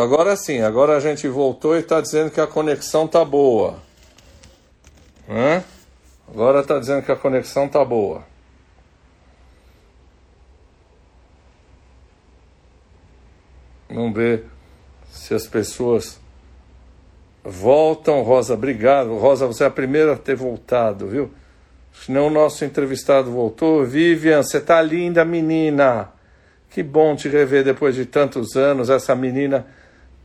Agora sim, agora a gente voltou e está dizendo que a conexão tá boa. Hã? Agora está dizendo que a conexão tá boa. Vamos ver se as pessoas voltam. Rosa, obrigado. Rosa, você é a primeira a ter voltado, viu? Senão o nosso entrevistado voltou. Vivian, você tá linda, menina. Que bom te rever depois de tantos anos. Essa menina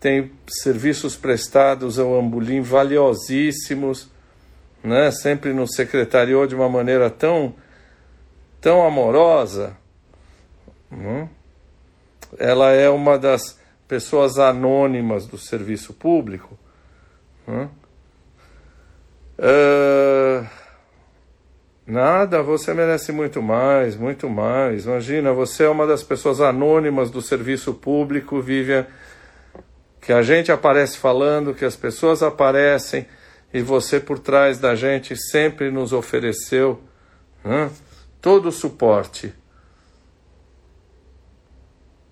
tem serviços prestados ao Ambulim valiosíssimos, né? Sempre nos secretariou de uma maneira tão, tão amorosa. Hum? Ela é uma das pessoas anônimas do serviço público. Uh, nada, você merece muito mais, muito mais. Imagina, você é uma das pessoas anônimas do serviço público, Vivian que a gente aparece falando, que as pessoas aparecem e você por trás da gente sempre nos ofereceu né, todo o suporte.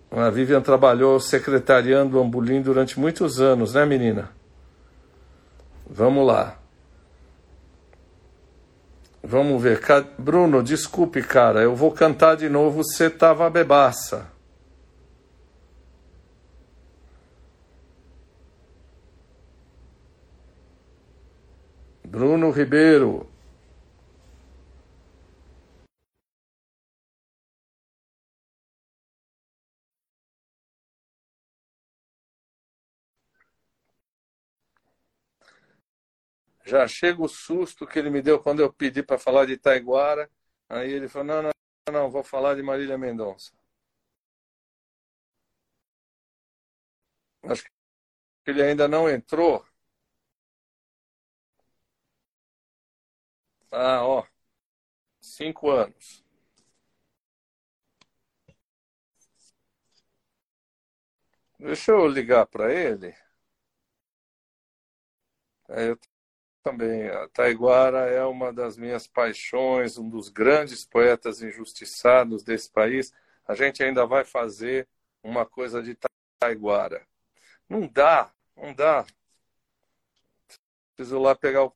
A Vivian trabalhou secretariando o Ambulim durante muitos anos, né, menina? Vamos lá. Vamos ver. Bruno, desculpe, cara, eu vou cantar de novo. Você tava bebaça. Bruno Ribeiro. Já chega o susto que ele me deu quando eu pedi para falar de Taiguara. Aí ele falou: não, não, não, vou falar de Marília Mendonça. Acho que ele ainda não entrou. Ah, ó. Cinco anos. Deixa eu ligar para ele. Eu também. A Taiguara é uma das minhas paixões, um dos grandes poetas injustiçados desse país. A gente ainda vai fazer uma coisa de Taiguara. Não dá, não dá. Preciso lá pegar o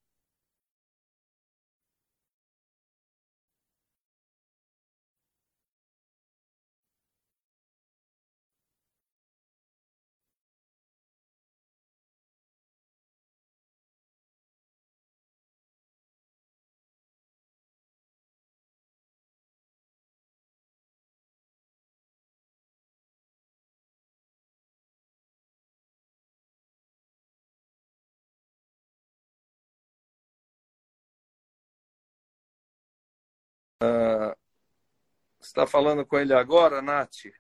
está falando com ele agora, Nath?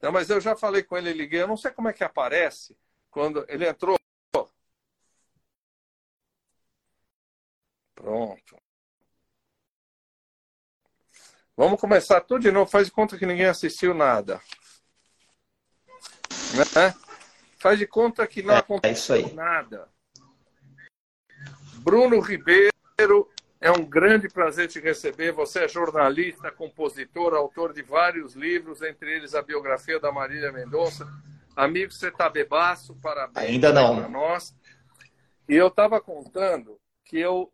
Não, mas eu já falei com ele, liguei. Eu não sei como é que aparece quando ele entrou. Pronto. Vamos começar tudo de novo. Faz de conta que ninguém assistiu nada. Né? Faz de conta que não é, aconteceu é nada. Bruno Ribeiro é um grande prazer te receber. Você é jornalista, compositor, autor de vários livros, entre eles a biografia da Marília Mendonça. Amigo, você está bebaço, parabéns Ainda não. para nós. E eu estava contando que eu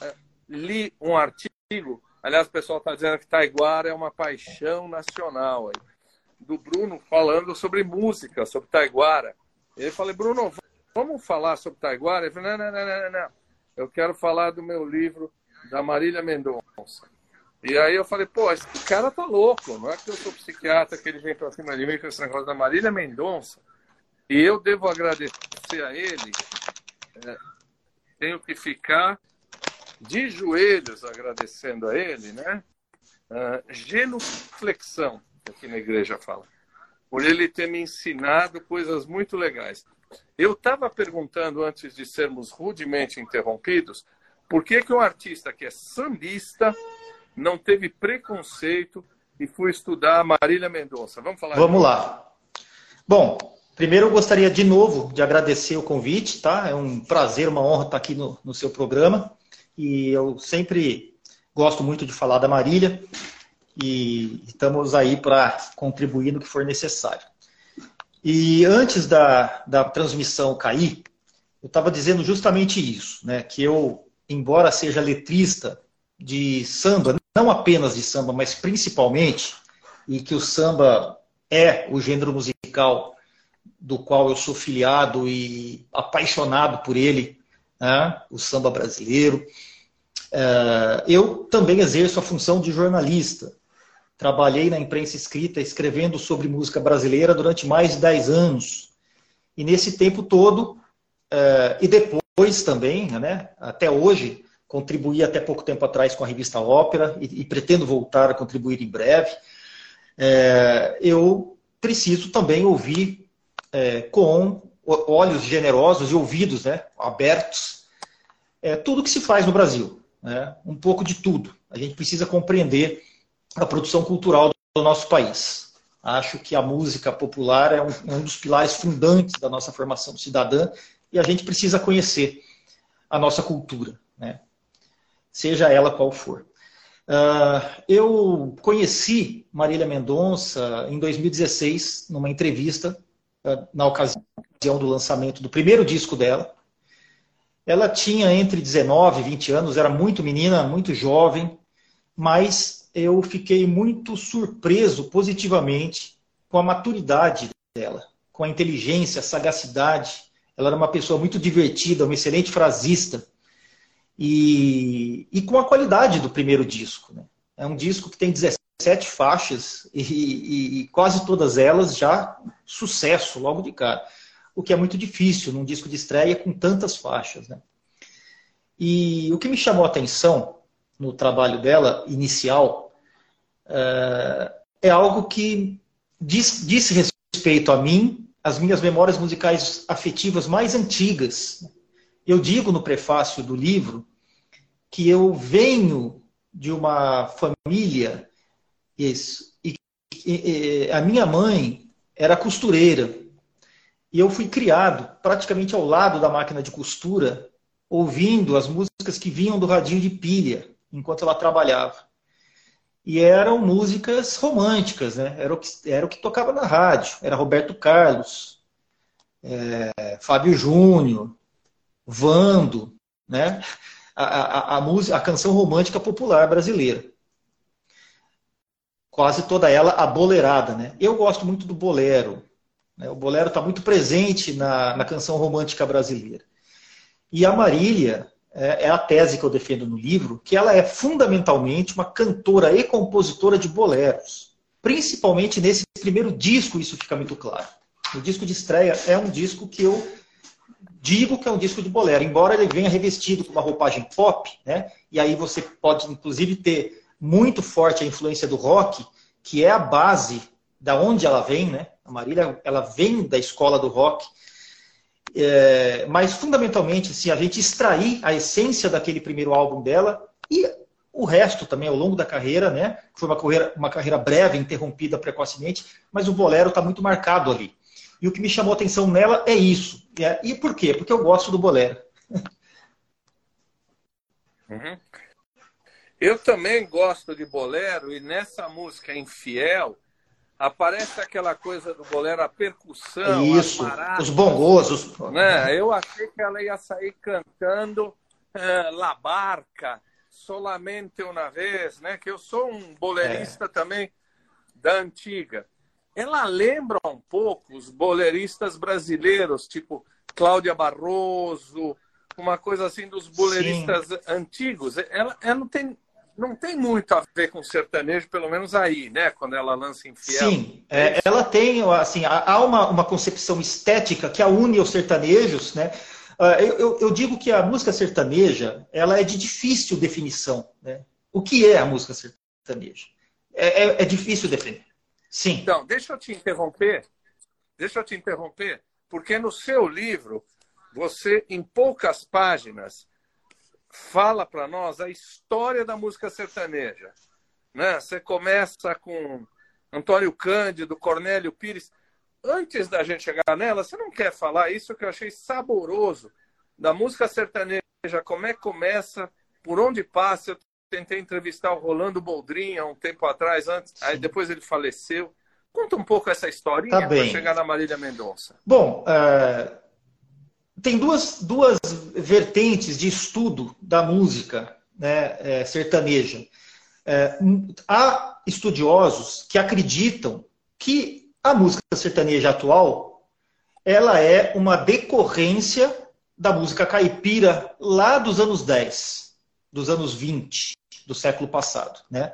é, li um artigo, aliás, o pessoal está dizendo que Taiguara é uma paixão nacional, aí, do Bruno falando sobre música, sobre Taiguara. Eu falei, Bruno, vamos falar sobre Taiguara? Ele falou, não, não, não, não, não eu quero falar do meu livro da Marília Mendonça. E aí eu falei, pô, esse cara tá louco, não é que eu sou psiquiatra que ele vem pra cima de mim com esse negócio da Marília Mendonça. E eu devo agradecer a ele, é, tenho que ficar de joelhos agradecendo a ele, né? Uh, genuflexão, aqui na igreja fala, por ele ter me ensinado coisas muito legais. Eu estava perguntando antes de sermos rudemente interrompidos, por que, que um artista que é sambista não teve preconceito e foi estudar Marília Mendonça? Vamos falar. Vamos lá. Bom, primeiro eu gostaria de novo de agradecer o convite, tá? É um prazer, uma honra estar aqui no, no seu programa. E eu sempre gosto muito de falar da Marília e estamos aí para contribuir no que for necessário. E antes da, da transmissão cair, eu estava dizendo justamente isso, né? Que eu, embora seja letrista de samba, não apenas de samba, mas principalmente, e que o samba é o gênero musical do qual eu sou filiado e apaixonado por ele, né? o samba brasileiro. É, eu também exerço a função de jornalista. Trabalhei na imprensa escrita escrevendo sobre música brasileira durante mais de 10 anos. E nesse tempo todo, é, e depois também, né, até hoje, contribuí até pouco tempo atrás com a revista Ópera e, e pretendo voltar a contribuir em breve. É, eu preciso também ouvir é, com olhos generosos e ouvidos né, abertos é, tudo que se faz no Brasil. Né, um pouco de tudo. A gente precisa compreender a produção cultural do nosso país. Acho que a música popular é um, um dos pilares fundantes da nossa formação cidadã e a gente precisa conhecer a nossa cultura, né? seja ela qual for. Uh, eu conheci Marília Mendonça em 2016, numa entrevista, uh, na ocasião do lançamento do primeiro disco dela. Ela tinha entre 19 e 20 anos, era muito menina, muito jovem, mas eu fiquei muito surpreso positivamente com a maturidade dela, com a inteligência, a sagacidade. Ela era uma pessoa muito divertida, uma excelente frasista e, e com a qualidade do primeiro disco. Né? É um disco que tem 17 faixas e, e, e, quase todas elas já sucesso logo de cara. O que é muito difícil num disco de estreia com tantas faixas. Né? E o que me chamou a atenção no trabalho dela inicial é, é algo que diz, diz respeito a mim, as minhas memórias musicais afetivas mais antigas. Eu digo no prefácio do livro que eu venho de uma família isso, e, e a minha mãe era costureira. E eu fui criado praticamente ao lado da máquina de costura, ouvindo as músicas que vinham do radinho de pilha, enquanto ela trabalhava. E eram músicas românticas, né? Era o que, era o que tocava na rádio. Era Roberto Carlos, é, Fábio Júnior, Vando, né? A, a, a, música, a canção romântica popular brasileira. Quase toda ela abolerada, né? Eu gosto muito do bolero. Né? O bolero está muito presente na, na canção romântica brasileira. E a Marília é, é a tese que eu defendo no livro, que ela é fundamentalmente uma cantora e compositora de boleros. Principalmente nesse primeiro disco, isso fica muito claro. O disco de estreia é um disco que eu digo que é um disco de bolero, embora ele venha revestido com uma roupagem pop, né? E aí você pode, inclusive, ter muito forte a influência do rock, que é a base da onde ela vem, né? A Marília, ela vem da escola do rock. É, mas, fundamentalmente, se a gente extrair a essência daquele primeiro álbum dela e o resto também ao longo da carreira, né? Foi uma carreira, uma carreira breve, interrompida precocemente, mas o bolero está muito marcado ali. E o que me chamou a atenção nela é isso. É, e por quê? Porque eu gosto do bolero. Uhum. Eu também gosto de bolero e nessa música Infiel aparece aquela coisa do bolero, a percussão, Isso, os bongos. Os... Né? Eu achei que ela ia sair cantando uh, La Barca, Solamente Uma Vez, né? que eu sou um bolerista é. também da antiga ela lembra um pouco os boleristas brasileiros, tipo Cláudia Barroso, uma coisa assim dos boleristas Sim. antigos. Ela, ela não, tem, não tem muito a ver com sertanejo, pelo menos aí, né? Quando ela lança Infiel. Sim, é, ela tem, assim, há uma, uma concepção estética que a une aos sertanejos, né? Ah, eu, eu, eu, digo que a música sertaneja ela é de difícil definição. Né? O que é a música sertaneja? É, é, é difícil definir. Sim. Então, deixa eu te interromper. Deixa eu te interromper, porque no seu livro, você, em poucas páginas, fala para nós a história da música sertaneja. Né? Você começa com Antônio Cândido, Cornélio Pires. Antes da gente chegar nela, você não quer falar isso que eu achei saboroso da música sertaneja, como é que começa, por onde passa. Eu tentei entrevistar o Rolando Boldrin há um tempo atrás, antes, Sim. aí depois ele faleceu. Conta um pouco essa historinha tá para chegar na Marília Mendonça. Bom, uh, tem duas, duas vertentes de estudo da música né, é, sertaneja. É, há estudiosos que acreditam que a música sertaneja atual ela é uma decorrência da música caipira lá dos anos 10, dos anos 20 do século passado, né?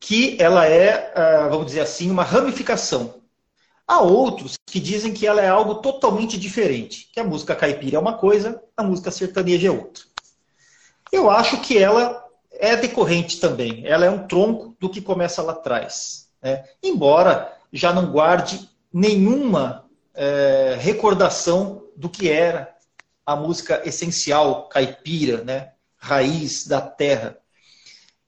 Que ela é, ah, vamos dizer assim, uma ramificação. Há outros que dizem que ela é algo totalmente diferente, que a música caipira é uma coisa, a música sertaneja é outra. Eu acho que ela é decorrente também, ela é um tronco do que começa lá atrás. Né? Embora já não guarde nenhuma é, recordação do que era a música essencial caipira, né? raiz da terra.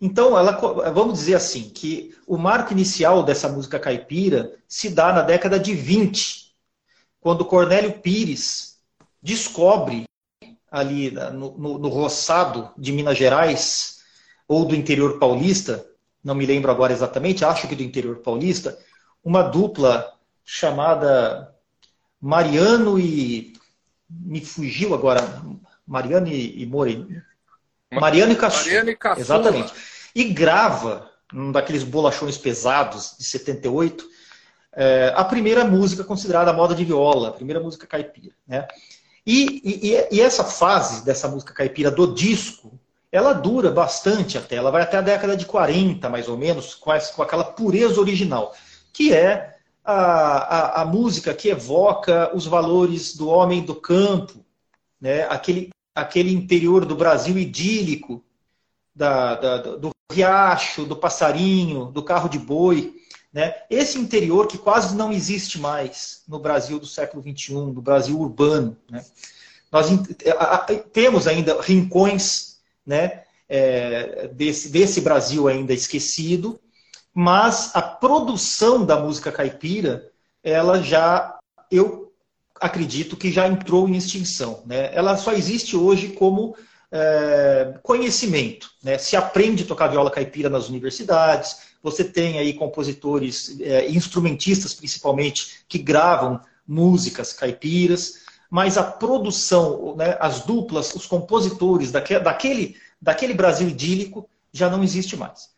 Então, ela, vamos dizer assim, que o marco inicial dessa música caipira se dá na década de 20, quando Cornélio Pires descobre ali no, no, no roçado de Minas Gerais, ou do interior paulista, não me lembro agora exatamente, acho que do interior paulista, uma dupla chamada Mariano e. Me fugiu agora. Mariano e, e Moreno. Mariano e Caçula. Mariano e Caçula. Exatamente. E grava, um daqueles bolachões pesados de 78, é, a primeira música considerada moda de viola, a primeira música caipira. Né? E, e, e, essa fase dessa música caipira do disco, ela dura bastante até, ela vai até a década de 40, mais ou menos, com, essa, com aquela pureza original, que é a, a, a, música que evoca os valores do homem do campo, né? aquele, aquele interior do Brasil idílico, da, da, do riacho, do passarinho, do carro de boi. Né? Esse interior que quase não existe mais no Brasil do século XXI, no Brasil urbano. Né? Nós temos ainda rincões né, é, desse, desse Brasil ainda esquecido, mas a produção da música caipira, ela já, eu acredito que já entrou em extinção. Né? Ela só existe hoje como é, conhecimento. Né? Se aprende a tocar viola caipira nas universidades, você tem aí compositores, é, instrumentistas principalmente, que gravam músicas caipiras, mas a produção, né, as duplas, os compositores daquele, daquele, Brasil idílico já não existe mais.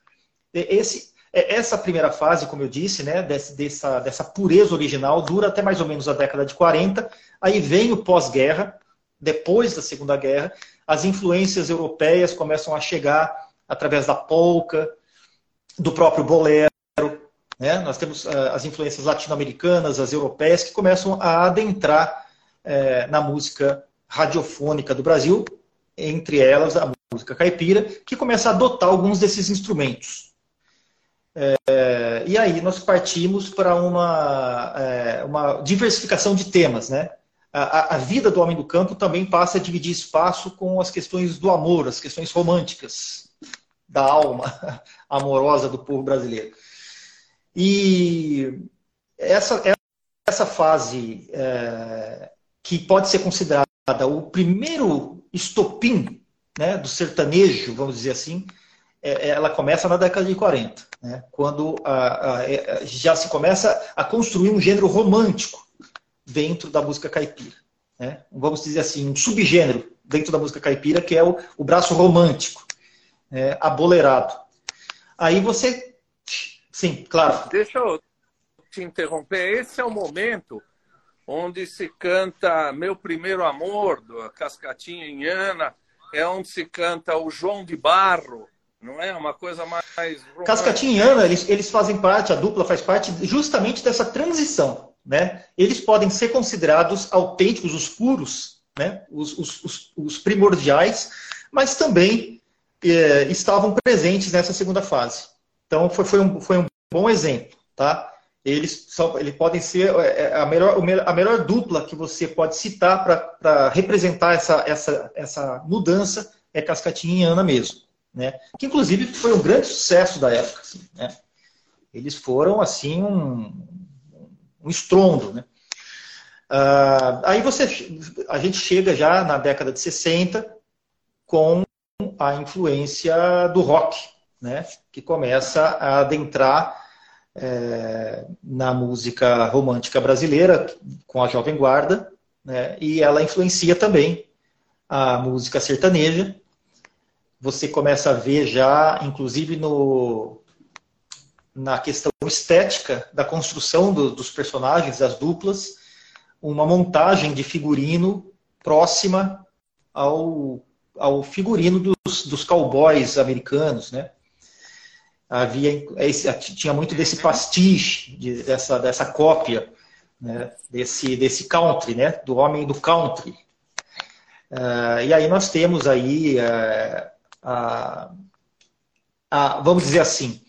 Esse, essa primeira fase, como eu disse, né, dessa, dessa pureza original, dura até mais ou menos a década de 40. Aí vem o pós-guerra, depois da Segunda Guerra, as influências europeias começam a chegar através da polca, do próprio bolero. Né? Nós temos uh, as influências latino-americanas, as europeias, que começam a adentrar uh, na música radiofônica do Brasil, entre elas a música caipira, que começa a adotar alguns desses instrumentos. É, e aí nós partimos para uma, é, uma diversificação de temas, né? A, a, vida do homem do campo também passa a dividir espaço com as questões do amor, as questões românticas da alma amorosa do povo brasileiro. E essa, essa fase é, que pode ser considerada o primeiro estopim né, do sertanejo, vamos dizer assim, ela começa na década de 40, né, quando a, a, é, já se começa a construir um gênero romântico dentro da música caipira. Né? Vamos dizer assim, um subgênero dentro da música caipira, que é o, o braço romântico, é, abolerado. Aí você. Sim, claro. Deixa eu te interromper. Esse é o momento onde se canta Meu Primeiro Amor, do Cascatinha em Ana, é onde se canta o João de Barro, não é? Uma coisa mais. Cascatinha e Ana, eles, eles fazem parte, a dupla faz parte justamente dessa transição. Né? Eles podem ser considerados autênticos, os puros, né? os, os, os, os primordiais, mas também é, estavam presentes nessa segunda fase. Então, foi, foi, um, foi um bom exemplo. Tá? Eles, só, eles podem ser é, é, a melhor, a melhor dupla que você pode citar para representar essa, essa, essa mudança é Cascatinha e Ana mesmo né? Que inclusive foi um grande sucesso da época, assim, né? Eles foram assim um, um estrondo, né? Uh, aí você, a gente chega já na década de 60 com a influência do rock, né? Que começa a adentrar é, na música romântica brasileira, com a Jovem Guarda, né? e ela influencia também a música sertaneja. Você começa a ver já, inclusive no, na questão estética da construção do, dos personagens, das duplas, uma montagem de figurino próxima ao, ao figurino dos, dos cowboys americanos, né? Havia, tinha muito desse pastiche, de, dessa, dessa cópia, né? desse, desse country, né? do homem do country. Uh, e aí nós temos aí, uh, a, a, vamos dizer assim,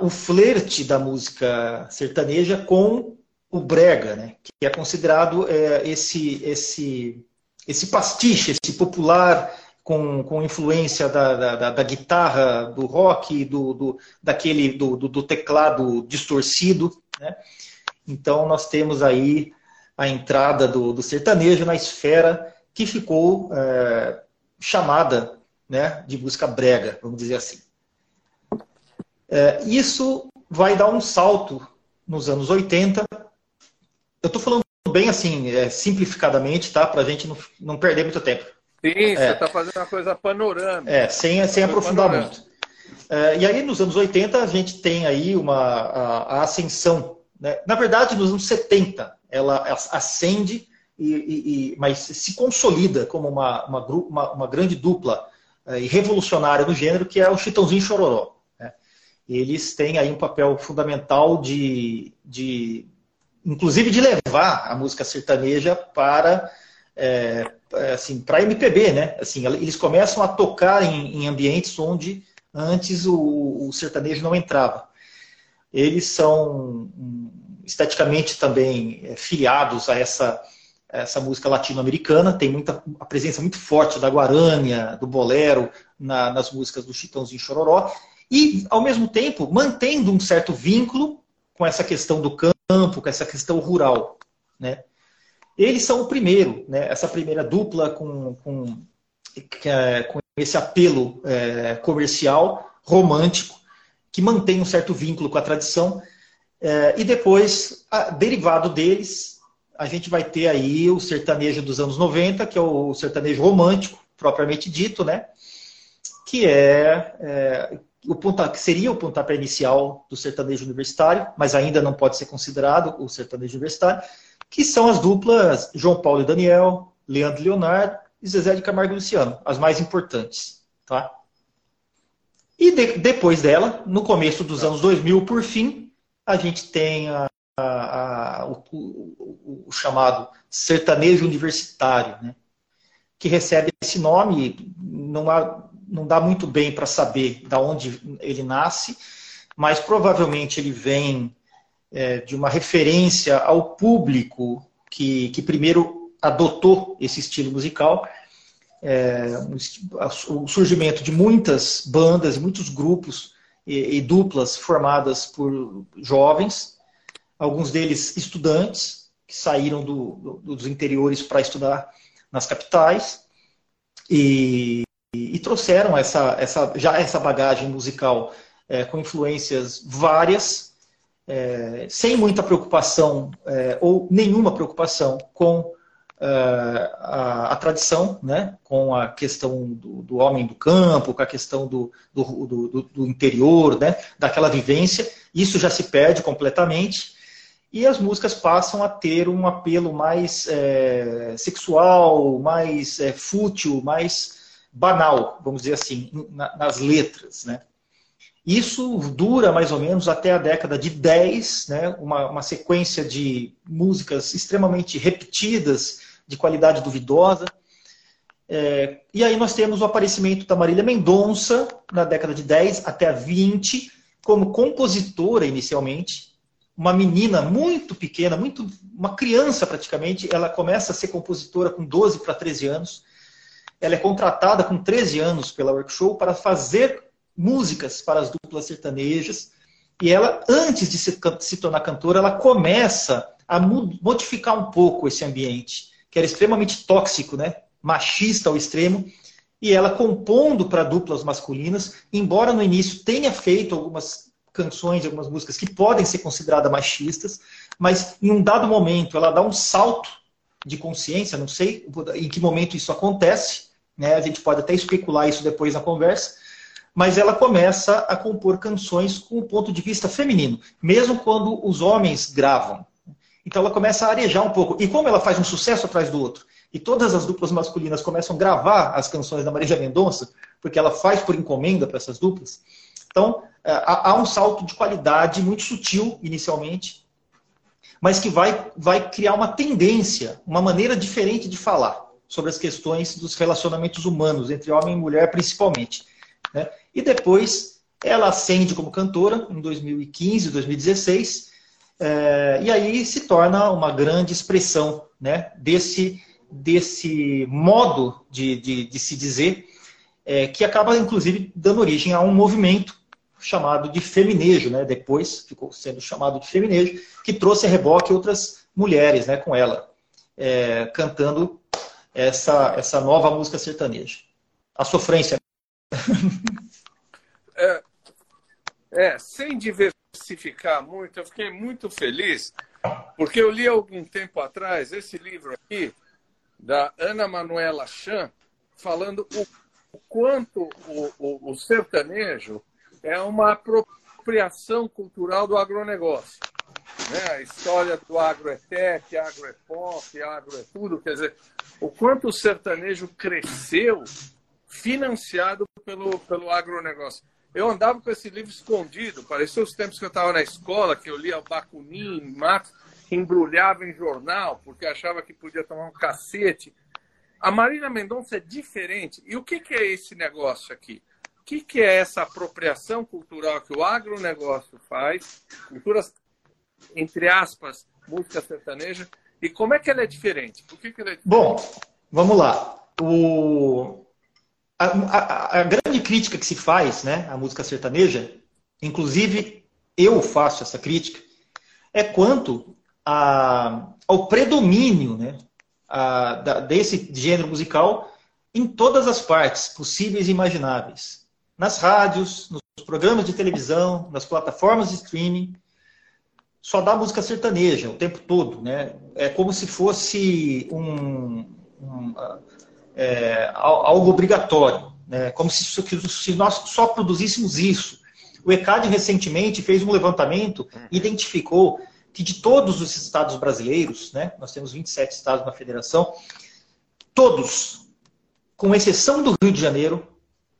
o flerte da música sertaneja com o brega, né? que é considerado é, esse, esse, esse pastiche, esse popular com, com influência da, da, da guitarra, do rock, do, do, daquele, do, do, teclado distorcido. Né? Então nós temos aí a entrada do, do sertanejo na esfera que ficou é, chamada né, de música brega, vamos dizer assim. É, isso vai dar um salto nos anos 80. Eu estou falando bem assim, é, simplificadamente, tá? Para a gente não, não perder muito tempo. Sim, é, você está fazendo uma coisa panorâmica. É, sem, sem aprofundar muito. É, e aí, nos anos 80, a gente tem aí uma, a, a ascensão. Né? Na verdade, nos anos 70, ela ascende, e, e, e mas se consolida como uma, uma, uma, uma grande dupla e revolucionária no gênero, que é o Chitãozinho Chororó eles têm aí um papel fundamental de, de inclusive de levar a música sertaneja para é, assim para MPB, né? Assim, eles começam a tocar em, em ambientes onde antes o, o, sertanejo não entrava. Eles são esteticamente também é, filiados a essa essa música latino-americana, tem muita a presença muito forte da guarânia, do bolero na, nas músicas do Chitãozinho Chororó e, ao mesmo tempo, mantendo um certo vínculo com essa questão do campo, com essa questão rural. Né? Eles são o primeiro, né? essa primeira dupla com, com, é, com esse apelo é, comercial, romântico, que mantém um certo vínculo com a tradição. É, e depois, a, derivado deles, a gente vai ter aí o sertanejo dos anos 90, que é o sertanejo romântico, propriamente dito, né? que é, é o ponta, que seria o pontapé inicial do sertanejo universitário, mas ainda não pode ser considerado o sertanejo universitário, que são as duplas João Paulo e Daniel, Leandro e Leonardo e Zezé de Camargo e Luciano, as mais importantes. Tá? E de, depois dela, no começo dos anos 2000, por fim, a gente tem a, a, a, o, o, o, chamado sertanejo universitário, né? que recebe esse nome, não há não dá muito bem para saber de onde ele nasce, mas provavelmente ele vem é, de uma referência ao público que, que primeiro adotou esse estilo musical. É, o surgimento de muitas bandas, muitos grupos e, e duplas formadas por jovens, alguns deles estudantes, que saíram do, do, dos interiores para estudar nas capitais. E, e, trouxeram essa, essa, já essa bagagem musical é, com influências várias, é, sem muita preocupação é, ou nenhuma preocupação com é, a, a, tradição, né? com a questão do, do, homem do campo, com a questão do, do, do, interior, né? daquela vivência. Isso já se perde completamente e as músicas passam a ter um apelo mais é, sexual, mais é, fútil, mais banal, vamos dizer assim, nas letras. Né? Isso dura mais ou menos até a década de 10, né? uma, uma sequência de músicas extremamente repetidas, de qualidade duvidosa. É, e aí nós temos o aparecimento da Marília Mendonça, na década de 10 até a 20, como compositora inicialmente. Uma menina muito pequena, muito uma criança praticamente, ela começa a ser compositora com 12 para 13 anos ela é contratada com 13 anos pela Workshow para fazer músicas para as duplas sertanejas. E ela, antes de se, se tornar cantora, ela começa a modificar um pouco esse ambiente, que era extremamente tóxico, né? machista ao extremo. E ela compondo para duplas masculinas, embora no início tenha feito algumas canções, algumas músicas que podem ser consideradas machistas, mas em um dado momento ela dá um salto de consciência, não sei em que momento isso acontece, né? a gente pode até especular isso depois na conversa, mas ela começa a compor canções com o ponto de vista feminino, mesmo quando os homens gravam. Então ela começa a arejar um pouco. E como ela faz um sucesso atrás do outro, e todas as duplas masculinas começam a gravar as canções da Marília Mendonça, porque ela faz por encomenda para essas duplas, então há um salto de qualidade muito sutil inicialmente, mas que vai, vai criar uma tendência, uma maneira diferente de falar sobre as questões dos relacionamentos humanos, entre homem e mulher principalmente. Né? E depois ela ascende como cantora em 2015, 2016, é, e aí se torna uma grande expressão né, desse, desse modo de, de, de se dizer, é, que acaba inclusive dando origem a um movimento chamado de feminejo, né? depois ficou sendo chamado de feminejo, que trouxe a reboque outras mulheres né, com ela, é, cantando essa, essa nova música sertaneja. A sofrência. É, é, sem diversificar muito, eu fiquei muito feliz, porque eu li algum tempo atrás esse livro aqui, da Ana Manuela Chan, falando o, quanto o, o, o sertanejo é uma apropriação cultural do agronegócio. Né? A história do agro é tech, agro é pop, agro é tudo. Quer dizer, o quanto o sertanejo cresceu financiado pelo, pelo agronegócio. Eu andava com esse livro escondido, parecia os tempos que eu estava na escola, que eu lia Bakunin, Max, embrulhava em jornal, porque achava que podia tomar um cacete. A Marina Mendonça é diferente. E o que, que é esse negócio aqui? Que, que é essa apropriação cultural que o agronegócio faz, culturas, entre aspas, música sertaneja, e como é que ela é diferente? Por que, que ela é diferente? Bom, vamos lá. O... A, a, a, grande crítica que se faz né, à música sertaneja, inclusive eu faço essa crítica, é quanto a, ao predomínio né, a, da, desse gênero musical em todas as partes possíveis e imagináveis nas rádios, nos programas de televisão, nas plataformas de streaming, só dá música sertaneja o tempo todo, né? É como se fosse um, um é, algo obrigatório, né? Como se, se, nós só produzíssemos isso. O ECAD recentemente fez um levantamento e identificou que de todos os estados brasileiros, né? Nós temos 27 estados na federação, todos, com exceção do Rio de Janeiro,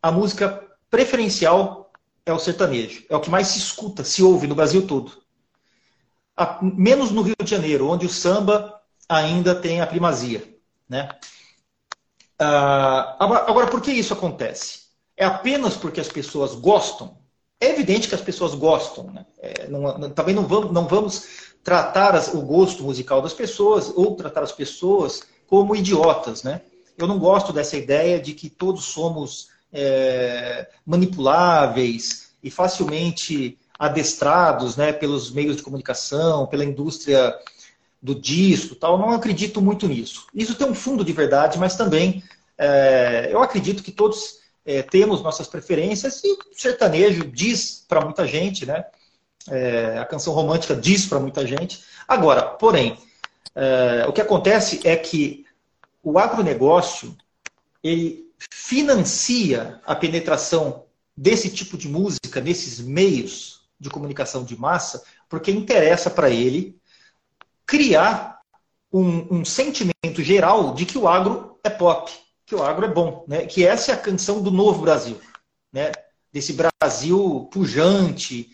a música preferencial é o sertanejo. É o que mais se escuta, se ouve no Brasil todo. Menos no Rio de Janeiro, onde o samba ainda tem a primazia. Né? Ah, agora, por que isso acontece? É apenas porque as pessoas gostam? É evidente que as pessoas gostam. Né? É, não, também não vamos, não vamos tratar as, o gosto musical das pessoas ou tratar as pessoas como idiotas. Né? Eu não gosto dessa ideia de que todos somos é, manipuláveis e facilmente adestrados né, pelos meios de comunicação, pela indústria do disco tal. Não acredito muito nisso. Isso tem um fundo de verdade, mas também é, eu acredito que todos é, temos nossas preferências e o sertanejo diz para muita gente, né? É, a canção romântica diz para muita gente. Agora, porém, é, o que acontece é que o agronegócio ele financia a penetração desse tipo de música nesses meios de comunicação de massa, porque interessa para ele criar um, um, sentimento geral de que o agro é pop, que o agro é bom, né? que essa é a canção do novo Brasil, né? desse Brasil pujante,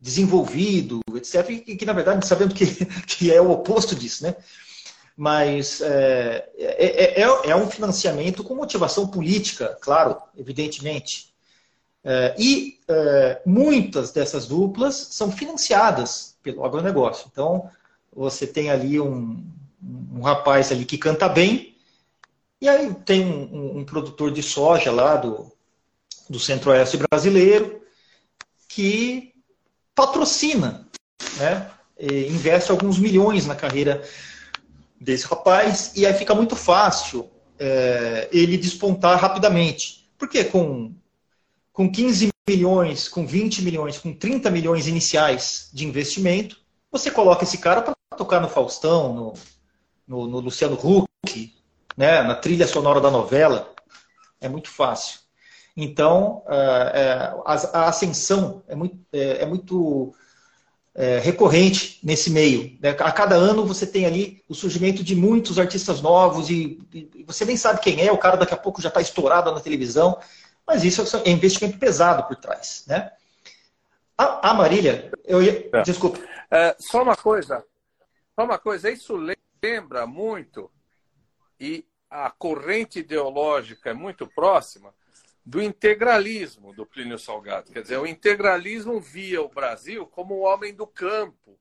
desenvolvido, etc. E que, na verdade, sabendo que, que é o oposto disso, né? Mas é, é, é, é, um financiamento com motivação política, claro, evidentemente. É, e é, muitas dessas duplas são financiadas pelo agronegócio. Então, você tem ali um, um rapaz ali que canta bem, e aí tem um, um produtor de soja lá do, do centro-oeste brasileiro que patrocina, né? investe alguns milhões na carreira desse rapaz, e aí fica muito fácil é, ele despontar rapidamente. Porque com, com 15 milhões, com 20 milhões, com 30 milhões iniciais de investimento, você coloca esse cara para tocar no Faustão, no, no, no Luciano Huck, né, na trilha sonora da novela. É muito fácil. Então, é, a, ascensão é muito, é, é muito é, recorrente nesse meio. Né? A cada ano você tem ali o surgimento de muitos artistas novos e, e você nem sabe quem é, o cara daqui a pouco já está estourado na televisão, mas isso é investimento pesado por trás. Né? A, a Marília, eu ia. É. Desculpa. É, só uma coisa, só uma coisa, isso lembra muito, e a corrente ideológica é muito próxima do integralismo do Plínio Salgado. Quer dizer, o integralismo via o Brasil como o homem do campo.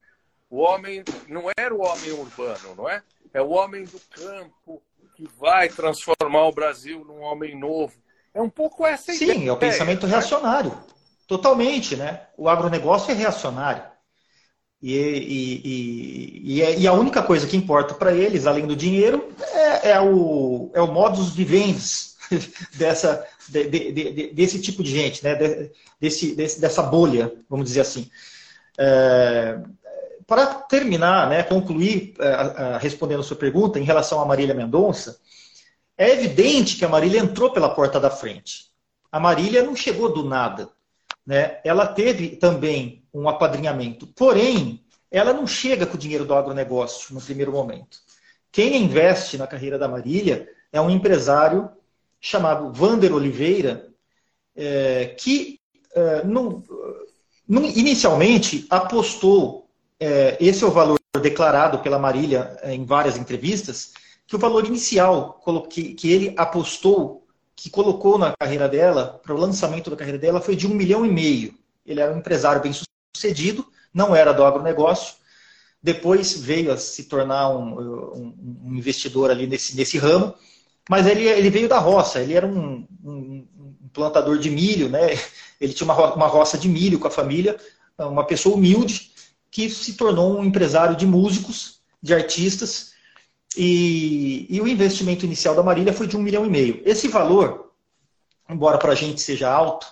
O homem não era o homem urbano, não é? É o homem do campo que vai transformar o Brasil num homem novo. É um pouco essa Sim, ideia. Sim, é o pensamento reacionário. Totalmente, né? O agronegócio é reacionário. E, e, e, e, é, a única coisa que importa para eles, além do dinheiro, é, é, o, é o modus vivendi dessa, de, de, de, desse tipo de gente, né? desse, desse, dessa bolha, vamos dizer assim. É, para terminar, né, concluir é, respondendo a sua pergunta em relação a Marília Mendonça, é evidente que a Marília entrou pela porta da frente. A Marília não chegou do nada. Né? Ela teve também um apadrinhamento, porém, ela não chega com o dinheiro do agronegócio no primeiro momento. Quem investe na carreira da Marília é um empresário chamado Vander Oliveira, é, que é, inicialmente apostou, é, esse é o valor declarado pela Marília é, em várias entrevistas, que o valor inicial que, que ele apostou, que colocou na carreira dela, para o lançamento da carreira dela, foi de um milhão e meio. Ele era um empresário bem sucedido, não era do agronegócio, depois veio a se tornar um, um, um investidor ali nesse, nesse ramo, mas ele, ele veio da roça, ele era um, um, um plantador de milho, né? Ele tinha uma, uma roça de milho com a família, uma pessoa humilde que se tornou um empresário de músicos, de artistas, e, e o investimento inicial da Marília foi de um milhão e meio. Esse valor, embora para a gente seja alto,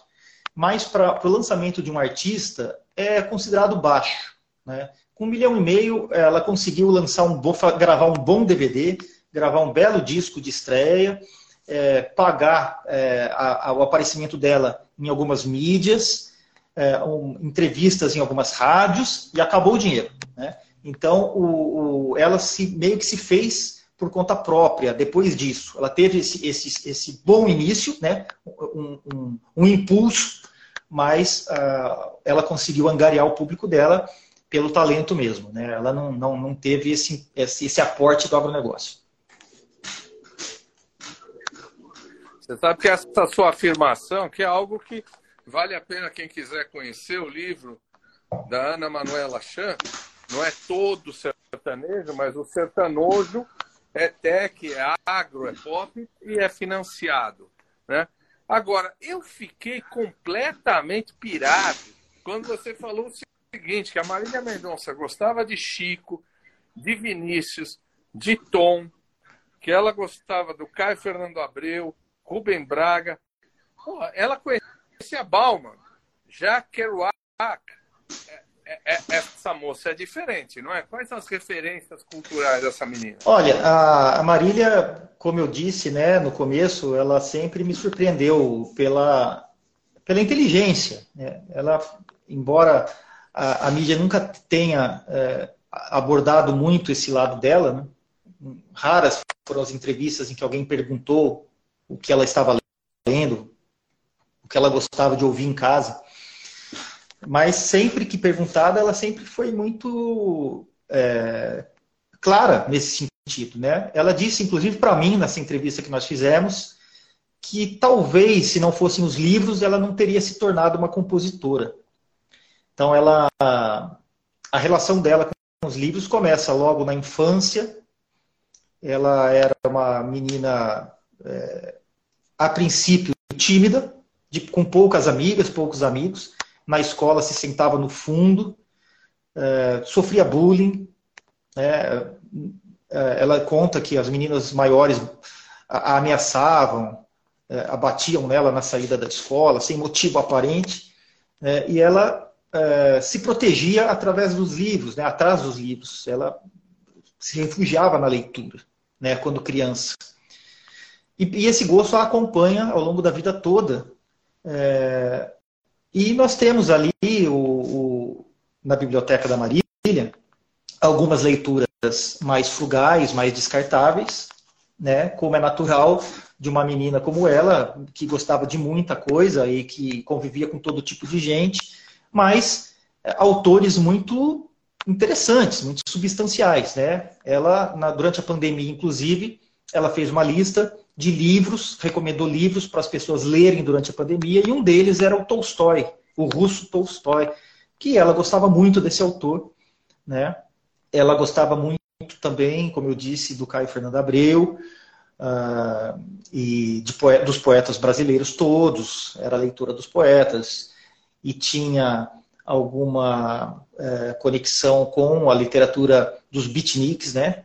mas para o lançamento de um artista é considerado baixo. Né? Com um milhão e meio, ela conseguiu lançar um, gravar um bom DVD, gravar um belo disco de estreia, é, pagar é, a, a, o aparecimento dela em algumas mídias, é, um, entrevistas em algumas rádios e acabou o dinheiro. Né? Então, o, o, ela se, meio que se fez por conta própria depois disso. Ela teve esse, esse, esse bom início, né? um, um, um impulso, mas uh, ela conseguiu angariar o público dela pelo talento mesmo. Né? Ela não, não, não teve esse, esse, esse aporte do agronegócio. Você sabe que essa sua afirmação, que é algo que vale a pena quem quiser conhecer o livro da Ana Manuela Chan, não é todo sertanejo, mas o sertanojo é tech, é agro, é pop e é financiado. Né? Agora, eu fiquei completamente pirado quando você falou o seguinte, que a Marília Mendonça gostava de Chico, de Vinícius, de Tom, que ela gostava do Caio Fernando Abreu, Rubem Braga. Porra, ela conhecia Bauman, Jacques Kerouac. É, é, é, essa moça é diferente, não é? Quais são as referências culturais dessa menina? Olha, a, Marília, como eu disse né, no começo, ela sempre me surpreendeu pela, pela inteligência. Né? Ela, embora a, a mídia nunca tenha é, abordado muito esse lado dela, né? raras foram as entrevistas em que alguém perguntou o que ela estava lendo, o que ela gostava de ouvir em casa. Mas sempre que perguntada, ela sempre foi muito é, clara nesse sentido. Né? Ela disse, inclusive para mim, nessa entrevista que nós fizemos, que talvez, se não fossem os livros, ela não teria se tornado uma compositora. Então, ela, a relação dela com os livros começa logo na infância. Ela era uma menina é, a princípio tímida, de, com poucas amigas, poucos amigos. Na escola se sentava no fundo, é, sofria bullying. É, é ela conta que as meninas maiores a, a ameaçavam, é, abatiam nela na saída da escola, sem motivo aparente, é, e ela é, se protegia através dos livros, né, atrás dos livros. Ela se refugiava na leitura, né, quando criança. E, e esse gosto a acompanha ao longo da vida toda. É, e nós temos ali o, o, na Biblioteca da Marília algumas leituras mais frugais, mais descartáveis, né, como é natural de uma menina como ela, que gostava de muita coisa e que convivia com todo tipo de gente, mas é, autores muito interessantes, muito substanciais, né? Ela, na, durante a pandemia, inclusive, ela fez uma lista de livros, recomendou livros para as pessoas lerem durante a pandemia, e um deles era o Tolstói, o russo Tolstói, que ela gostava muito desse autor, né? Ela gostava muito também, como eu disse, do Caio Fernando Abreu, uh, e poe dos poetas brasileiros todos, era leitura dos poetas, e tinha alguma uh, conexão com a literatura dos beatniks, né?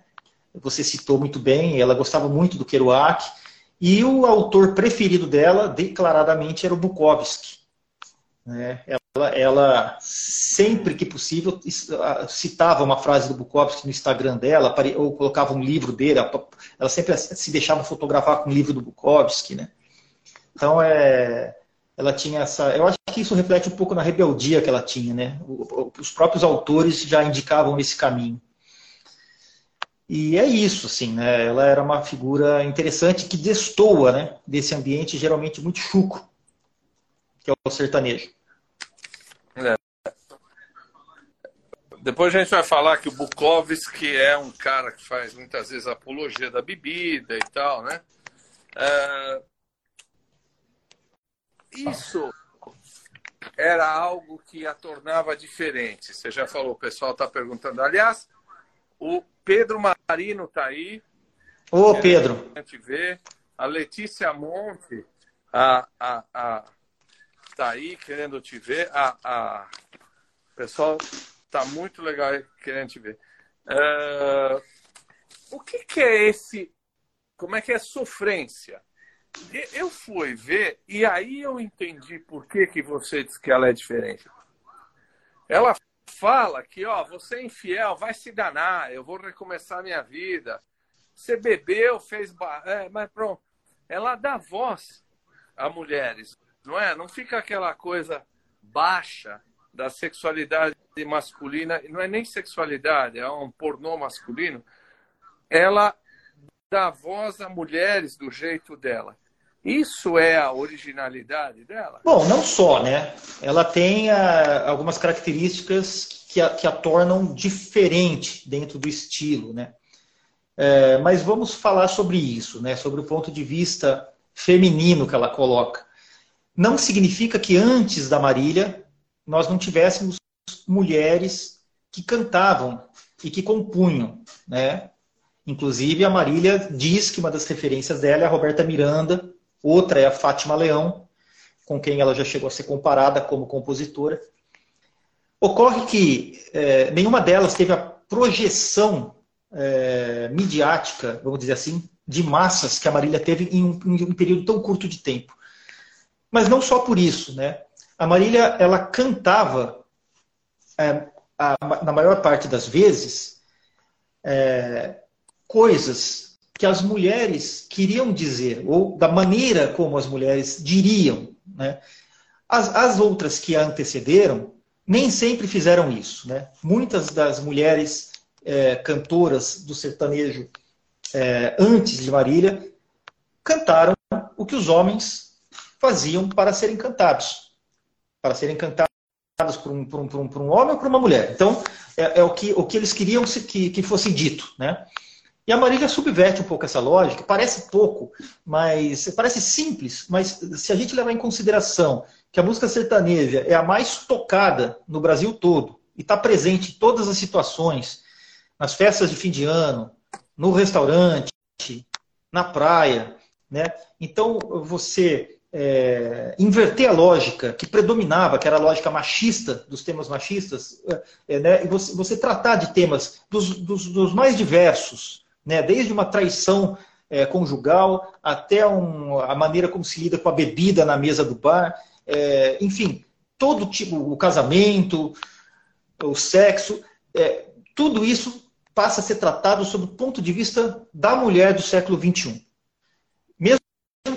Você citou muito bem, ela gostava muito do Kerouac, e o autor preferido dela, declaradamente, era o Bukowski. Né? Ela, ela, sempre que possível, citava uma frase do Bukowski no Instagram dela, ou colocava um livro dele, ela sempre se deixava fotografar com o livro do Bukowski. Né? Então, é, ela tinha essa. Eu acho que isso reflete um pouco na rebeldia que ela tinha. Né? Os próprios autores já indicavam esse caminho. E é isso, assim, né? Ela era uma figura interessante que destoa, né? Desse ambiente geralmente muito chuco, que é o sertanejo. É. Depois a gente vai falar que o Bukowski é um cara que faz muitas vezes apologia da bebida e tal, né? É... Isso era algo que a tornava diferente. Você já falou, o pessoal está perguntando. Aliás, o Pedro Marino está aí. Ô, Pedro. A gente vê. A Letícia Monte a, a, a, tá aí querendo te ver. A, a... O pessoal tá muito legal querendo te ver. Uh... O que, que é esse. Como é que é sofrência? Eu fui ver e aí eu entendi por que, que você disse que ela é diferente. Ela fala que, ó, você é infiel, vai se danar, eu vou recomeçar minha vida. Você bebeu, fez. É, mas pronto. Ela dá voz a mulheres, não é? Não fica aquela coisa baixa da sexualidade masculina, não é nem sexualidade, é um pornô masculino. Ela dá voz a mulheres do jeito dela. Isso é a originalidade dela? Bom, não só, né? Ela tem uh, algumas características que a, que a, tornam diferente dentro do estilo, né? É, mas vamos falar sobre isso, né? Sobre o ponto de vista feminino que ela coloca. Não significa que antes da Marília nós não tivéssemos mulheres que cantavam e que compunham, né? Inclusive a Marília diz que uma das referências dela é a Roberta Miranda, Outra é a Fátima Leão, com quem ela já chegou a ser comparada como compositora. Ocorre que é, nenhuma delas teve a projeção é, midiática, vamos dizer assim, de massas que a Marília teve em um, em um, período tão curto de tempo. Mas não só por isso, né? A Marília ela cantava é, a, na maior parte das vezes é, coisas que as mulheres queriam dizer, ou da maneira como as mulheres diriam. Né? As, as outras que a antecederam nem sempre fizeram isso. Né? Muitas das mulheres é, cantoras do sertanejo é, antes de Marília cantaram o que os homens faziam para serem cantados. Para serem cantados por um, por um, por um, por um homem ou por uma mulher. Então, é, é, o, que, o que eles queriam que, que fosse dito. Né? E a Marília subverte um pouco essa lógica, parece pouco, mas parece simples, mas se a gente levar em consideração que a música sertaneja é a mais tocada no Brasil todo e está presente em todas as situações, nas festas de fim de ano, no restaurante, na praia, né? Então você é, inverter a lógica que predominava, que era a lógica machista dos temas machistas, é, né? e você, você, tratar de temas dos, dos, dos mais diversos, né? desde uma traição é, conjugal, até um, a maneira como se lida com a bebida na mesa do bar, é, enfim, todo tipo, o casamento, o sexo, é, tudo isso passa a ser tratado sob o ponto de vista da mulher do século XXI. Mesmo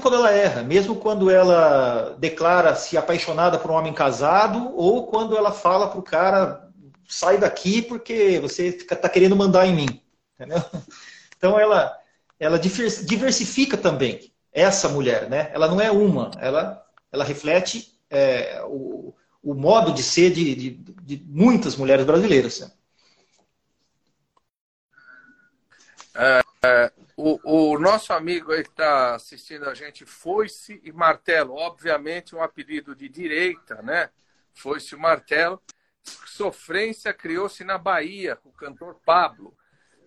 quando ela erra, mesmo quando ela declara se apaixonada por um homem casado, ou quando ela fala para o cara, sai daqui porque você está querendo mandar em mim. Entendeu? Então ela, ela diversifica também essa mulher, né? Ela não é uma, ela, ela reflete é, o, o modo de ser de, de, de muitas mulheres brasileiras. Né? É, é, o, o, nosso amigo aí que está assistindo a gente, Foice e Martelo, obviamente um apelido de direita, né? Foice e Martelo. Sofrência criou-se na Bahia, com o cantor Pablo.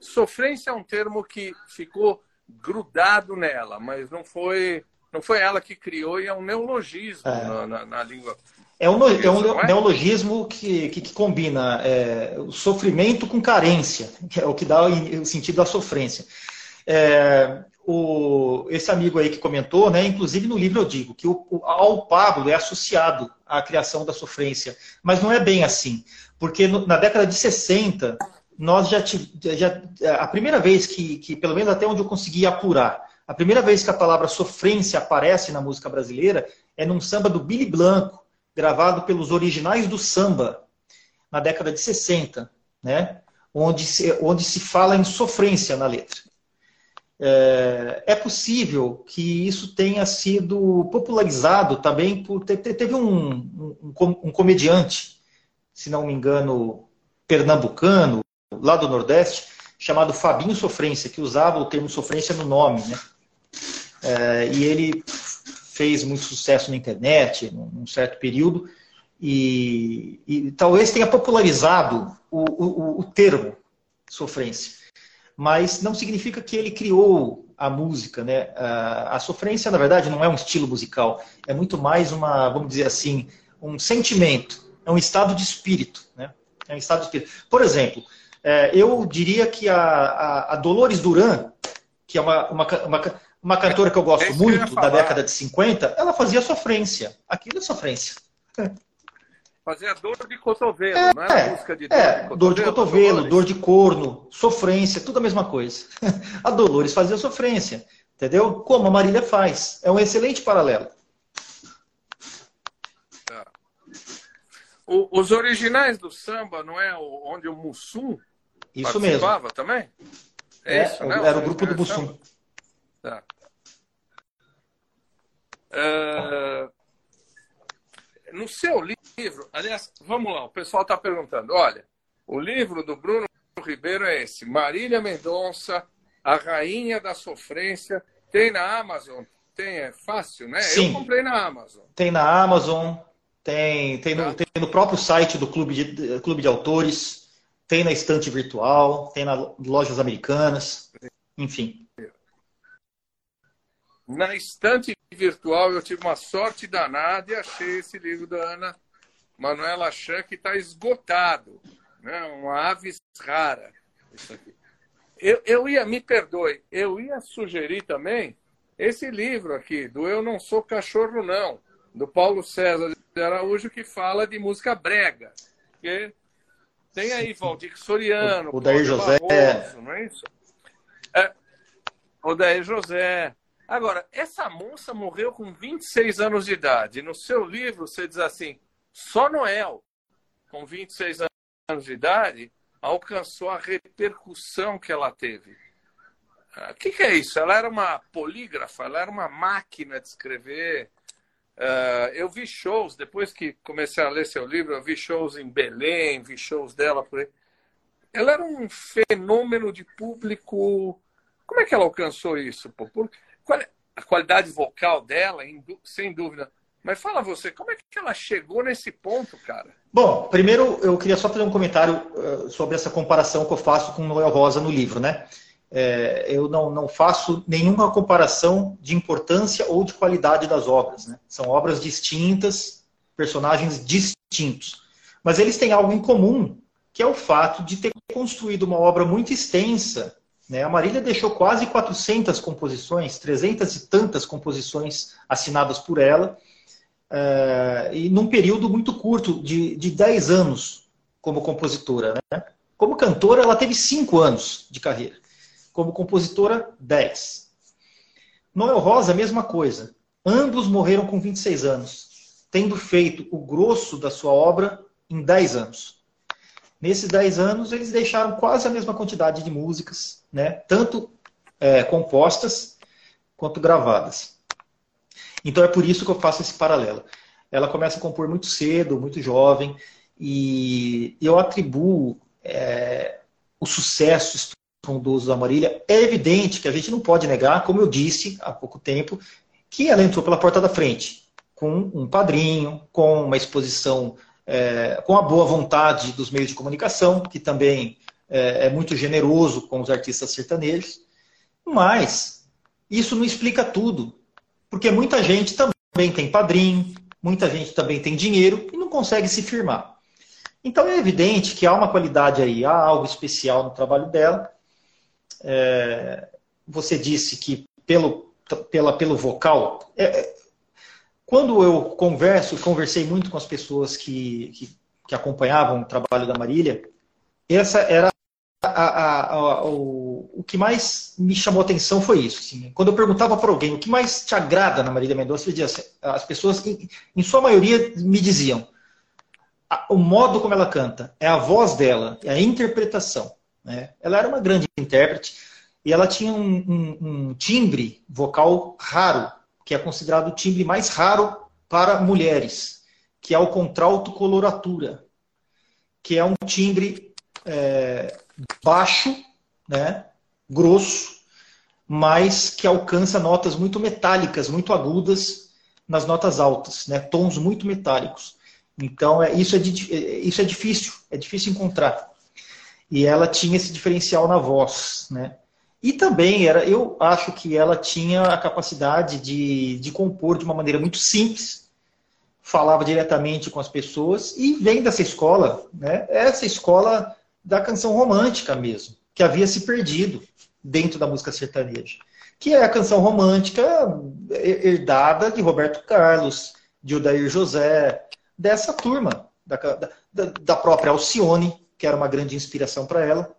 Sofrência é um termo que ficou grudado nela, mas não foi, não foi ela que criou e é um neologismo é. Na, na, na, língua. É um, é um é? neologismo que, que, que combina é, o sofrimento com carência, que é o que dá o sentido da sofrência. É, o, esse amigo aí que comentou, né, inclusive no livro eu digo que o, o, ao Pablo é associado à criação da sofrência, mas não é bem assim, porque no, na década de 60 nós já, já a primeira vez que, que, pelo menos até onde eu consegui apurar, a primeira vez que a palavra sofrência aparece na música brasileira é num samba do Billy Blanco, gravado pelos originais do samba, na década de 60, né? onde, se, onde se fala em sofrência na letra. É, é possível que isso tenha sido popularizado também por. Teve um, um, um comediante, se não me engano, pernambucano, lá do Nordeste, chamado Fabinho Sofrência, que usava o termo sofrência no nome. Né? É, e ele fez muito sucesso na internet, num certo período, e, e talvez tenha popularizado o, o, o, termo sofrência. Mas não significa que ele criou a música, né? A, a sofrência, na verdade, não é um estilo musical, é muito mais uma, vamos dizer assim, um sentimento, é um estado de espírito, né? É um estado de espírito. Por exemplo, é, eu diria que a, a, a, Dolores Duran, que é uma, uma, uma, uma cantora que eu gosto é muito, da década de 50, ela fazia sofrência. Aquilo é sofrência. Fazia dor de cotovelo, é, não era é, música de dor é, de cotovelo? Dor de cotovelo, dor de corno, sofrência, tudo a mesma coisa. A Dolores fazia sofrência, entendeu? Como a Marília faz. É um excelente paralelo. Tá. O, os originais do samba, não é onde o Mussum isso mesmo. também? É, é isso, né? Era o grupo do Bussum. Tá. Uh, no seu livro, aliás, vamos lá, o pessoal está perguntando. Olha, o livro do Bruno Ribeiro é esse: Marília Mendonça, a Rainha da Sofrência. Tem na Amazon? Tem, é fácil, né? Sim. Eu comprei na Amazon. Tem na Amazon, tem, tem, no, tá. tem no próprio site do Clube de, Clube de Autores. Tem na estante virtual, tem nas lojas americanas, enfim. Na estante virtual eu tive uma sorte danada e achei esse livro da Ana Manuela Chan que está esgotado. Né? Uma aves rara. Eu, eu ia, me perdoe, eu ia sugerir também esse livro aqui, do Eu Não Sou Cachorro Não, do Paulo César de Araújo, que fala de música brega. Que tem aí Valdir Soriano, o, o Daí José. Barroso, não é isso? É, o Daí José. Agora, essa moça morreu com 26 anos de idade. No seu livro, você diz assim: só Noel, com 26 anos de idade, alcançou a repercussão que ela teve. O que, que, é isso? Ela era uma polígrafa, ela era uma máquina de escrever. Uh, eu vi shows, depois que comecei a ler seu livro, eu vi shows em Belém, vi shows dela por aí. Ela era um fenômeno de público. Como é que ela alcançou isso? Pô? Qual é a qualidade vocal dela, sem dúvida. Mas fala você, como é que ela chegou nesse ponto, cara? Bom, primeiro eu queria só fazer um comentário uh, sobre essa comparação que eu faço com Noel Rosa no livro, né? É, eu não, não faço nenhuma comparação de importância ou de qualidade das obras. Né? São obras distintas, personagens distintos. Mas eles têm algo em comum, que é o fato de ter construído uma obra muito extensa Né? A Marília deixou quase 400 composições, 300 e tantas composições assinadas por ela, é, e num período muito curto, de, de 10 anos como compositora. Né? Como cantora, ela teve 5 anos de carreira. Como compositora, 10. Noel Rosa, mesma coisa. Ambos morreram com 26 anos, tendo feito o grosso da sua obra em 10 anos. Nesses 10 anos, eles deixaram quase a mesma quantidade de músicas, né? tanto é, compostas quanto gravadas. Então é por isso que eu faço esse paralelo. Ela começa a compor muito cedo, muito jovem, e eu atribuo é, o sucesso estrondoso da Marília. É evidente que a gente não pode negar, como eu disse há pouco tempo, que ela entrou pela porta da frente, com um padrinho, com uma exposição é, com a boa vontade dos meios de comunicação, que também é, é muito generoso com os artistas sertanejos. Mas isso não explica tudo, porque muita gente também tem padrinho, muita gente também tem dinheiro e não consegue se firmar. Então é evidente que há uma qualidade aí, há algo especial no trabalho dela. É, você disse que pelo, pela, pelo vocal, é, quando eu converso, conversei muito com as pessoas que, que, que acompanhavam o trabalho da Marília, essa era a, a, a, o, o que mais me chamou atenção foi isso. Assim, quando eu perguntava para alguém o que mais te agrada na Marília Mendonça, assim, as pessoas, em, em, sua maioria, me diziam o modo como ela canta, é a voz dela, é a interpretação. Né? Ela era uma grande intérprete e ela tinha um, um, um timbre vocal raro que é considerado o timbre mais raro para mulheres, que é o contralto coloratura, que é um timbre é, baixo, né, grosso, mas que alcança notas muito metálicas, muito agudas nas notas altas, né, tons muito metálicos. Então, é, isso, é, isso é difícil, é difícil encontrar. E ela tinha esse diferencial na voz, né? E também era, eu acho que ela tinha a capacidade de, de compor de uma maneira muito simples, falava diretamente com as pessoas e vem dessa escola, né? Essa escola da canção romântica mesmo, que havia se perdido dentro da música sertaneja, que é a canção romântica herdada de Roberto Carlos, de Odair José, dessa turma, da, da, da própria Alcione, que era uma grande inspiração para ela.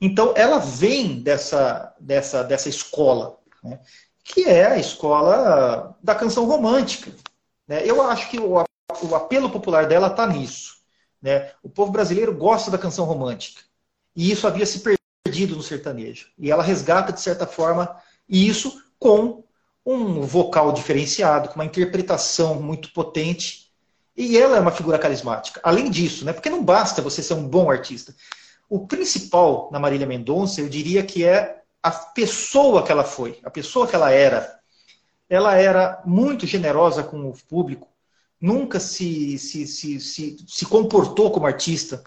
Então, ela vem dessa, dessa, dessa escola, né? que é a escola da canção romântica. Né? Eu acho que o, o apelo popular dela está nisso. Né? O povo brasileiro gosta da canção romântica. E isso havia se perdido no sertanejo. E ela resgata, de certa forma, isso com um vocal diferenciado, com uma interpretação muito potente. E ela é uma figura carismática. Além disso, né? porque não basta você ser um bom artista. O principal na Marília Mendonça, eu diria que é a pessoa que ela foi, a pessoa que ela era. Ela era muito generosa com o público, nunca se, se, se, se, se comportou como artista.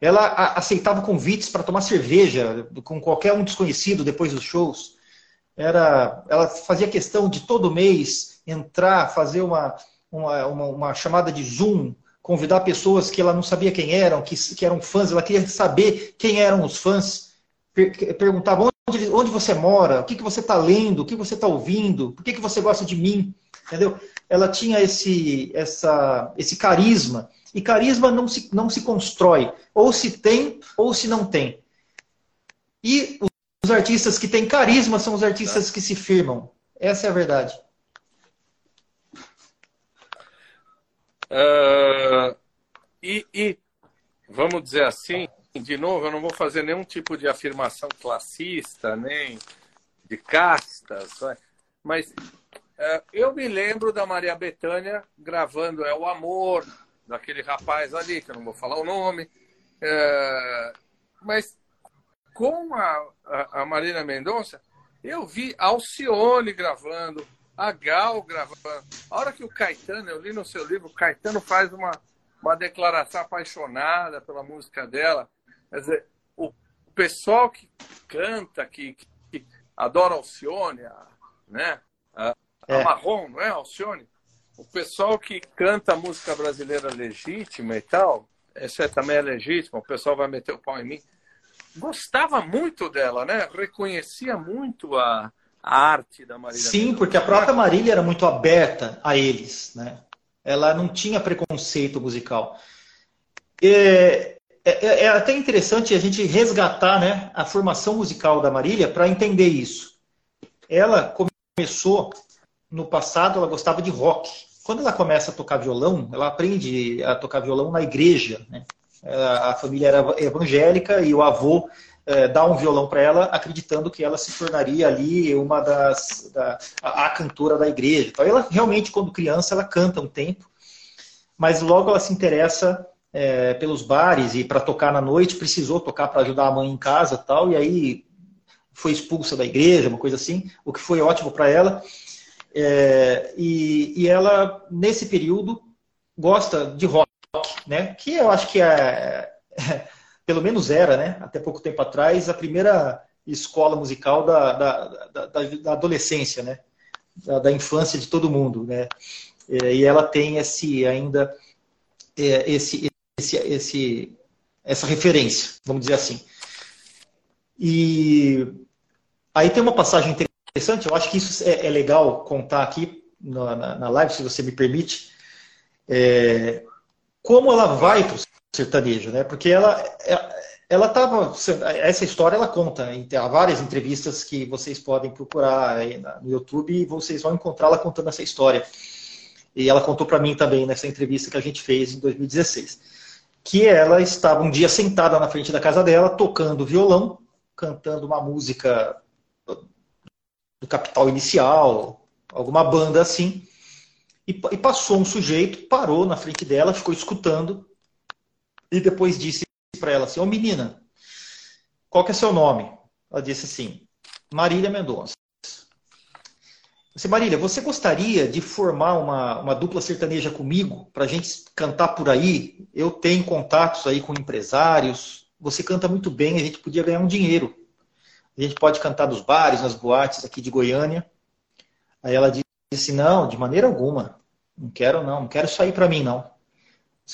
Ela aceitava convites para tomar cerveja com qualquer um desconhecido depois dos shows. Era, ela fazia questão de todo mês entrar, fazer uma, uma, uma, uma chamada de Zoom convidar pessoas que ela não sabia quem eram, que, que eram fãs, ela queria saber quem eram os fãs, per, perguntava onde, onde você mora, o que, que você está lendo, o que você está ouvindo, por que, que você gosta de mim, entendeu? Ela tinha esse, essa, esse carisma, e carisma não se, não se constrói, ou se tem ou se não tem. E os artistas que têm carisma são os artistas que se firmam. Essa é a verdade. Uh, e, e, vamos dizer assim, de novo, eu não vou fazer nenhum tipo de afirmação classista, nem de castas, né? mas uh, eu me lembro da Maria Bethânia gravando É o Amor, daquele rapaz ali, que eu não vou falar o nome, uh, mas com a, a, a Marina Mendonça, eu vi Alcione gravando, a Gal gravando. A hora que o Caetano, eu li no seu livro, o Caetano faz uma, uma declaração apaixonada pela música dela. Quer dizer, o pessoal que canta, que, que adora Alcione, a, né? A, é. a Marrom, não é, Alcione? O pessoal que canta a música brasileira legítima e tal, essa também é legítima, o pessoal vai meter o pau em mim. gostava muito dela, né? Reconhecia muito a, a arte da Marília. Sim, Mendonça. porque a própria Marília era muito aberta a eles, né? Ela não tinha preconceito musical. É, é, é até interessante a gente resgatar né, a formação musical da Marília para entender isso. Ela começou no passado, ela gostava de rock. Quando ela começa a tocar violão, ela aprende a tocar violão na igreja. Né? A família era evangélica e o avô é, dá um violão para ela, acreditando que ela se tornaria ali uma das da, a, a, cantora da igreja. Então, ela realmente, quando criança, ela canta um tempo, mas logo ela se interessa é, pelos bares e para tocar na noite precisou tocar para ajudar a mãe em casa, tal. E aí foi expulsa da igreja, uma coisa assim, o que foi ótimo para ela. É, e, e, ela, nesse período, gosta de rock, né? Que eu acho que é, é, pelo menos era, né? Até pouco tempo atrás, a primeira escola musical da, da, da, da adolescência, né? Da, da, infância de todo mundo, né? É, e ela tem esse ainda é, esse, esse, esse, essa referência, vamos dizer assim. E aí tem uma passagem interessante eu acho que isso é, é legal contar aqui na, na, live, se você me permite, é, como ela vai para o sertanejo, né? Porque ela é, ela estava essa história ela conta há várias entrevistas que vocês podem procurar no YouTube e vocês vão encontrá-la contando essa história. E ela contou para mim também nessa entrevista que a gente fez em 2016, que ela estava um dia sentada na frente da casa dela tocando violão, cantando uma música do Capital Inicial, alguma banda assim. E passou um sujeito, parou na frente dela, ficou escutando e depois disse para ela assim: Ô oh, menina, qual que é seu nome? Ela disse assim: Marília Mendonça. Você, Marília, você gostaria de formar uma, uma dupla sertaneja comigo para a gente cantar por aí? Eu tenho contatos aí com empresários. Você canta muito bem, a gente podia ganhar um dinheiro. A gente pode cantar nos bares, nas boates aqui de Goiânia. Aí ela disse: Não, de maneira alguma. Não quero, não. Não quero sair para mim, não.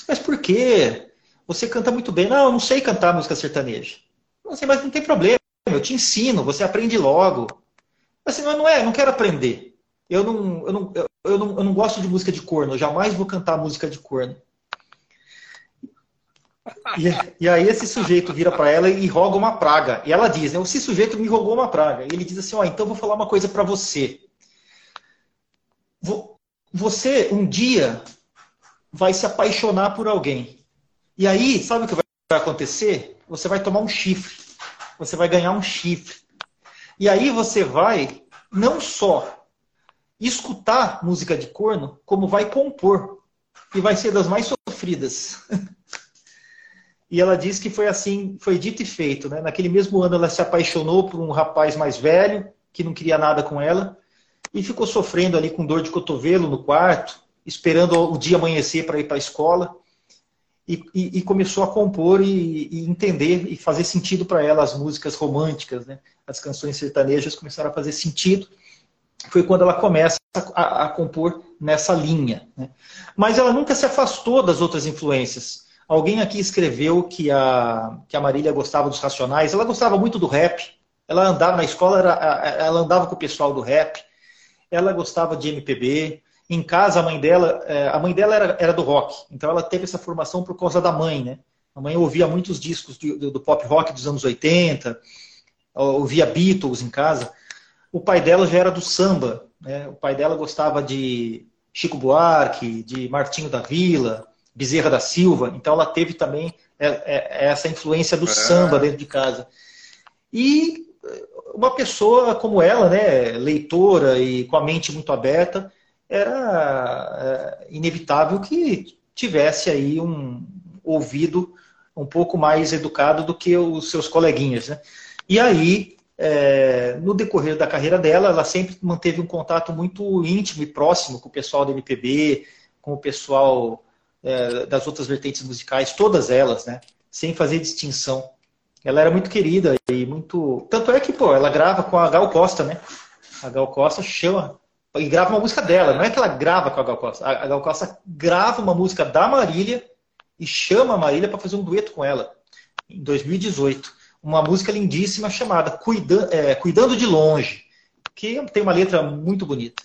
Mas por quê? Você canta muito bem. Não, eu não sei cantar música sertaneja. Não sei, mas não tem problema. Eu te ensino, você aprende logo. Assim, mas não é, não quero aprender. Eu não, eu, não, eu, não, eu não gosto de música de corno. Eu jamais vou cantar música de corno. E, e, aí esse sujeito vira para ela e roga uma praga. E ela diz, né, esse sujeito me rogou uma praga. E ele diz assim, ó, então vou falar uma coisa para você. Você um dia vai se apaixonar por alguém. E aí, sabe o que vai acontecer? Você vai tomar um chifre. Você vai ganhar um chifre. E aí você vai não só escutar música de corno, como vai compor. E vai ser das mais sofridas. E ela diz que foi assim, foi dito e feito. Né? Naquele mesmo ano ela se apaixonou por um rapaz mais velho, que não queria nada com ela, e ficou sofrendo ali com dor de cotovelo no quarto, esperando o dia amanhecer para ir para a escola. E, e, e, começou a compor e, e entender e fazer sentido para ela as músicas românticas, né? as canções sertanejas começaram a fazer sentido. Foi quando ela começa a, a compor nessa linha. Né? Mas ela nunca se afastou das outras influências. Alguém aqui escreveu que a, que a Marília gostava dos Racionais. Ela gostava muito do rap. Ela andava na escola, era, ela andava com o pessoal do rap. Ela gostava de MPB. Em casa, a mãe dela, é, a mãe dela era, era do rock. Então ela teve essa formação por causa da mãe, né? A mãe ouvia muitos discos do, do pop rock dos anos 80, ouvia Beatles em casa. O pai dela já era do samba. Né? O pai dela gostava de Chico Buarque, de Martinho da Vila, Bezerra da Silva, então ela teve também é, é, essa influência do samba dentro de casa. E uma pessoa como ela, né, leitora e com a mente muito aberta, era é, inevitável que tivesse aí um ouvido um pouco mais educado do que os seus coleguinhas. Né? E aí, é, no decorrer da carreira dela, ela sempre manteve um contato muito íntimo e próximo com o pessoal do MPB, com o pessoal é, das outras vertentes musicais, todas elas, né? Sem fazer distinção. Ela era muito querida e muito. Tanto é que, pô, ela grava com a Gal Costa, né? A Gal Costa chama. E grava uma música dela, não é que ela grava com a Gal Costa. A Gal Costa grava uma música da Marília e chama a Marília para fazer um dueto com ela, em 2018. uma música lindíssima chamada Cuida, é, Cuidando de Longe, que tem uma letra muito bonita.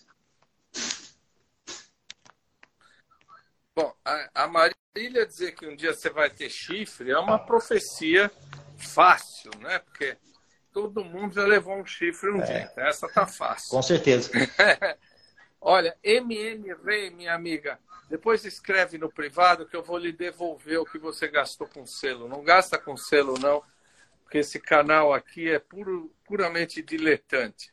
Bom, a, a Marília dizer que um dia você vai ter chifre é uma profecia fácil, né? Porque todo mundo já levou um chifre um é. dia. Então essa tá fácil. Com certeza. Olha, MM Rei, minha amiga, depois escreve no privado que eu vou lhe devolver o que você gastou com selo. Não gasta com selo, não, porque esse canal aqui é puro, puramente diletante.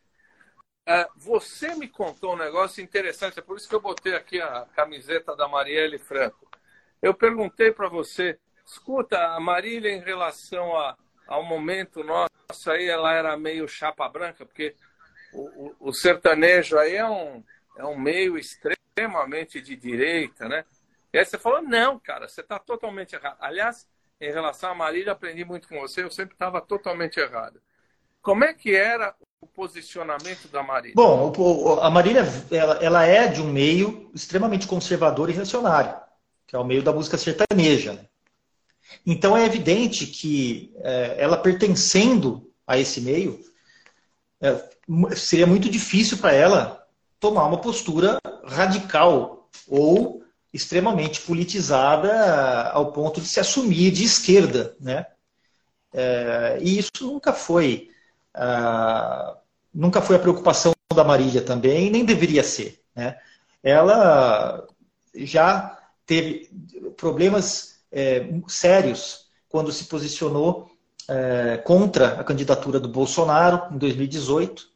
Uh, você me contou um negócio interessante, é por isso que eu botei aqui a camiseta da Marielle Franco. Eu perguntei para você, escuta, a Marília em relação a, ao momento nosso aí, ela era meio chapa branca, porque o, o, o sertanejo aí é um, é um meio extremamente de direita, né? E aí você falou, não, cara, você está totalmente errado. Aliás, em relação a Marília, aprendi muito com você, eu sempre estava totalmente errado. Como é que era o posicionamento da Marília? Bom, a Marília ela, ela é de um meio extremamente conservador e reacionário, que é o meio da música sertaneja. Né? Então é evidente que é, ela pertencendo a esse meio, é, seria muito difícil para ela tomar uma postura radical ou extremamente politizada ao ponto de se assumir de esquerda, né? É, e isso nunca foi nunca foi a preocupação da Marília também, nem deveria ser, né? Ela já teve problemas é, sérios quando se posicionou é, contra a candidatura do Bolsonaro em 2018.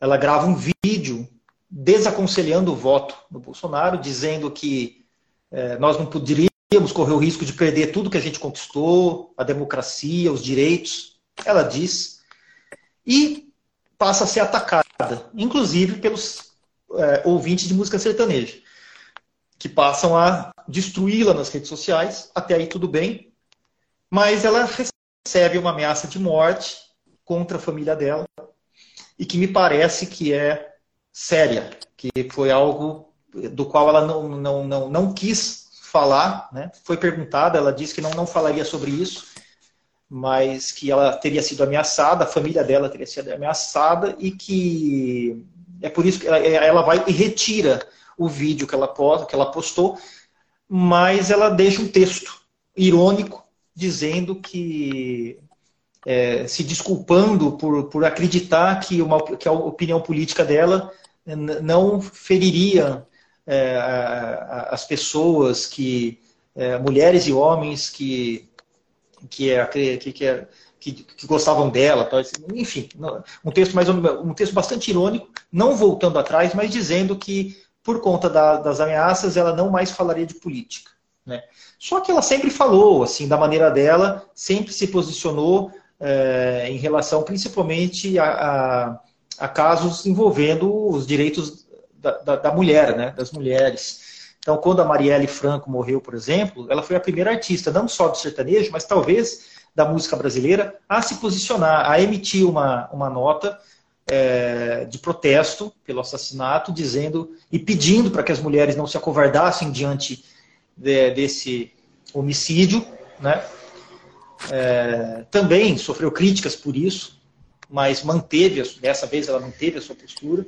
Ela grava um vídeo desaconselhando o voto do Bolsonaro, dizendo que é, nós não poderíamos correr o risco de perder tudo que a gente conquistou, a democracia, os direitos. Ela diz. E passa a ser atacada, inclusive pelos é, ouvintes de música sertaneja, que passam a destruí-la nas redes sociais. Até aí tudo bem. Mas ela recebe uma ameaça de morte contra a família dela e que me parece que é séria, que foi algo do qual ela não, não, não, não quis falar, né? foi perguntada, ela disse que não, não falaria sobre isso, mas que ela teria sido ameaçada, a família dela teria sido ameaçada e que é por isso que ela, ela vai e retira o vídeo que ela, que ela postou, mas ela deixa um texto irônico dizendo que é, se desculpando por, por acreditar que, uma, que a opinião política dela não feriria é, as pessoas que é, mulheres e homens que que, é, que, que, é, que, que gostavam dela, enfim, um texto mais um texto bastante irônico, não voltando atrás, mas dizendo que por conta da, das ameaças ela não mais falaria de política. Né? Só que ela sempre falou, assim, da maneira dela, sempre se posicionou é, em relação principalmente a, a a casos envolvendo os direitos da, da, da, mulher, né, das mulheres. Então, quando a Marielle Franco morreu, por exemplo, ela foi a primeira artista, não só do sertanejo, mas talvez da música brasileira, a se posicionar, a emitir uma, uma nota é, de protesto pelo assassinato, dizendo e pedindo para que as mulheres não se acovardassem diante de, desse homicídio. Né? É, também sofreu críticas por isso, mas manteve, dessa vez ela manteve a sua postura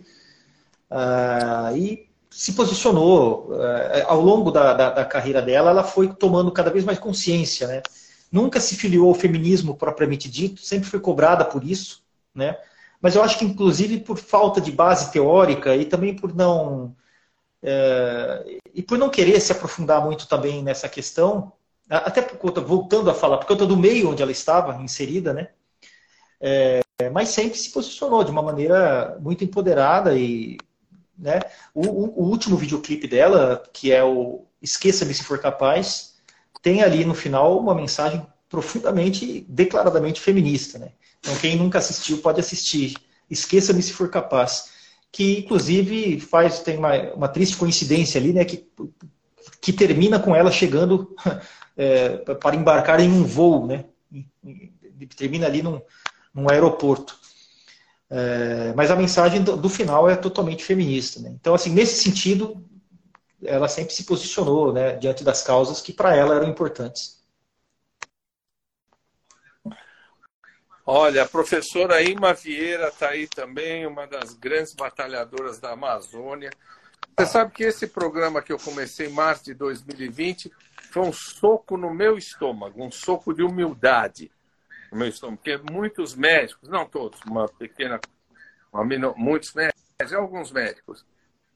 uh, e se posicionou. Uh, ao longo da, da, da, carreira dela, ela foi tomando cada vez mais consciência. Né? Nunca se filiou ao feminismo propriamente dito, sempre foi cobrada por isso. Né? Mas eu acho que, inclusive, por falta de base teórica e também por não. Uh, e por não querer se aprofundar muito também nessa questão, até por conta, voltando a falar, por conta do meio onde ela estava inserida, né? É, mas sempre se posicionou de uma maneira muito empoderada e né, o, o último videoclipe dela, que é o Esqueça-me se for capaz, tem ali no final uma mensagem profundamente, declaradamente feminista. Né? Então quem nunca assistiu pode assistir. Esqueça-me se for capaz. Que inclusive faz, tem uma, uma triste coincidência ali, né? Que, que termina com ela chegando é, para embarcar em um voo, né? Termina ali num, num aeroporto. É, mas a mensagem do, do, final é totalmente feminista. Né? Então, assim, nesse sentido, ela sempre se posicionou né, diante das causas que para ela eram importantes. Olha, a professora Ima Vieira está aí também, uma das grandes batalhadoras da Amazônia. Você sabe que esse programa que eu comecei em março de 2020 foi um soco no meu estômago, um soco de humildade no meu estômago, porque muitos médicos, não todos, uma pequena, uma, muitos médicos, alguns médicos,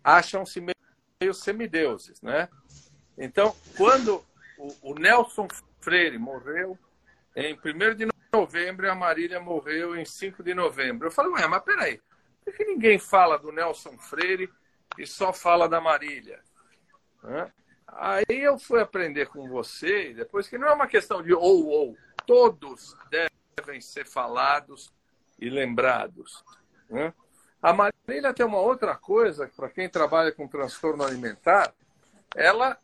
acham-se meio semideuses, né? Então, quando o, o Nelson Freire morreu em 1 de novembro e a Marília morreu em 5 de novembro. Eu falei, ué, mas peraí, por que ninguém fala do Nelson Freire e só fala da Marília? Aí eu fui aprender com você, depois que não é uma questão de ou ou, todos devem ser falados e lembrados. A Marília tem uma outra coisa, para quem trabalha com transtorno alimentar, ela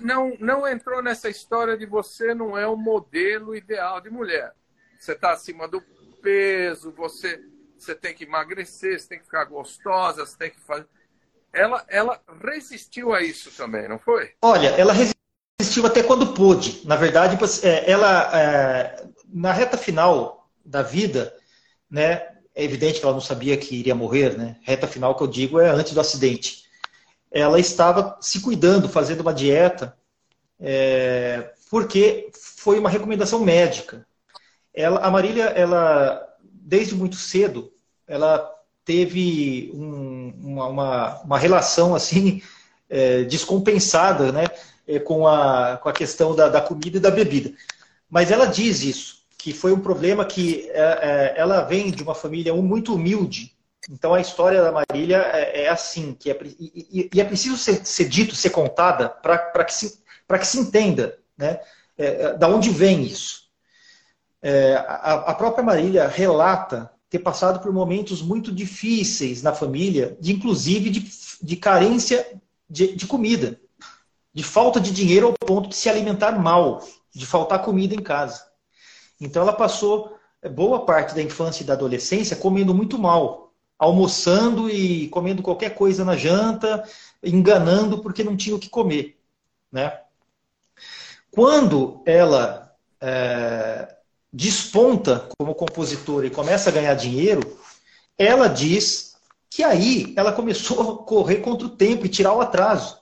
não, não, entrou nessa história de você não é o modelo ideal de mulher. Você está acima do peso, você, você tem que emagrecer, você tem que ficar gostosa, você tem que fazer. Ela, ela resistiu a isso também, não foi? Olha, ela resistiu até quando pôde. Na verdade, é, ela, é, na reta final da vida, né, é evidente que ela não sabia que iria morrer, né? Reta final que eu digo é antes do acidente ela estava se cuidando, fazendo uma dieta, é, porque foi uma recomendação médica. Ela, a Marília, ela, desde muito cedo, ela teve um, uma, uma, uma, relação assim é, descompensada né, é, com, a, com a questão da, da comida e da bebida. Mas ela diz isso, que foi um problema que é, é ela vem de uma família muito humilde, então a história da Marília é, é assim, que é, e, e, é preciso ser, ser dito, ser contada, para que, se, que se entenda né, é, é, da onde vem isso. É, a, a, própria Marília relata ter passado por momentos muito difíceis na família, de inclusive de, de carência de, de comida, de falta de dinheiro ao ponto de se alimentar mal, de faltar comida em casa. Então ela passou boa parte da infância e da adolescência comendo muito mal, almoçando e comendo qualquer coisa na janta, enganando porque não tinha o que comer. Né? Quando ela é, desponta como compositora e começa a ganhar dinheiro, ela diz que aí ela começou a correr contra o tempo e tirar o atraso.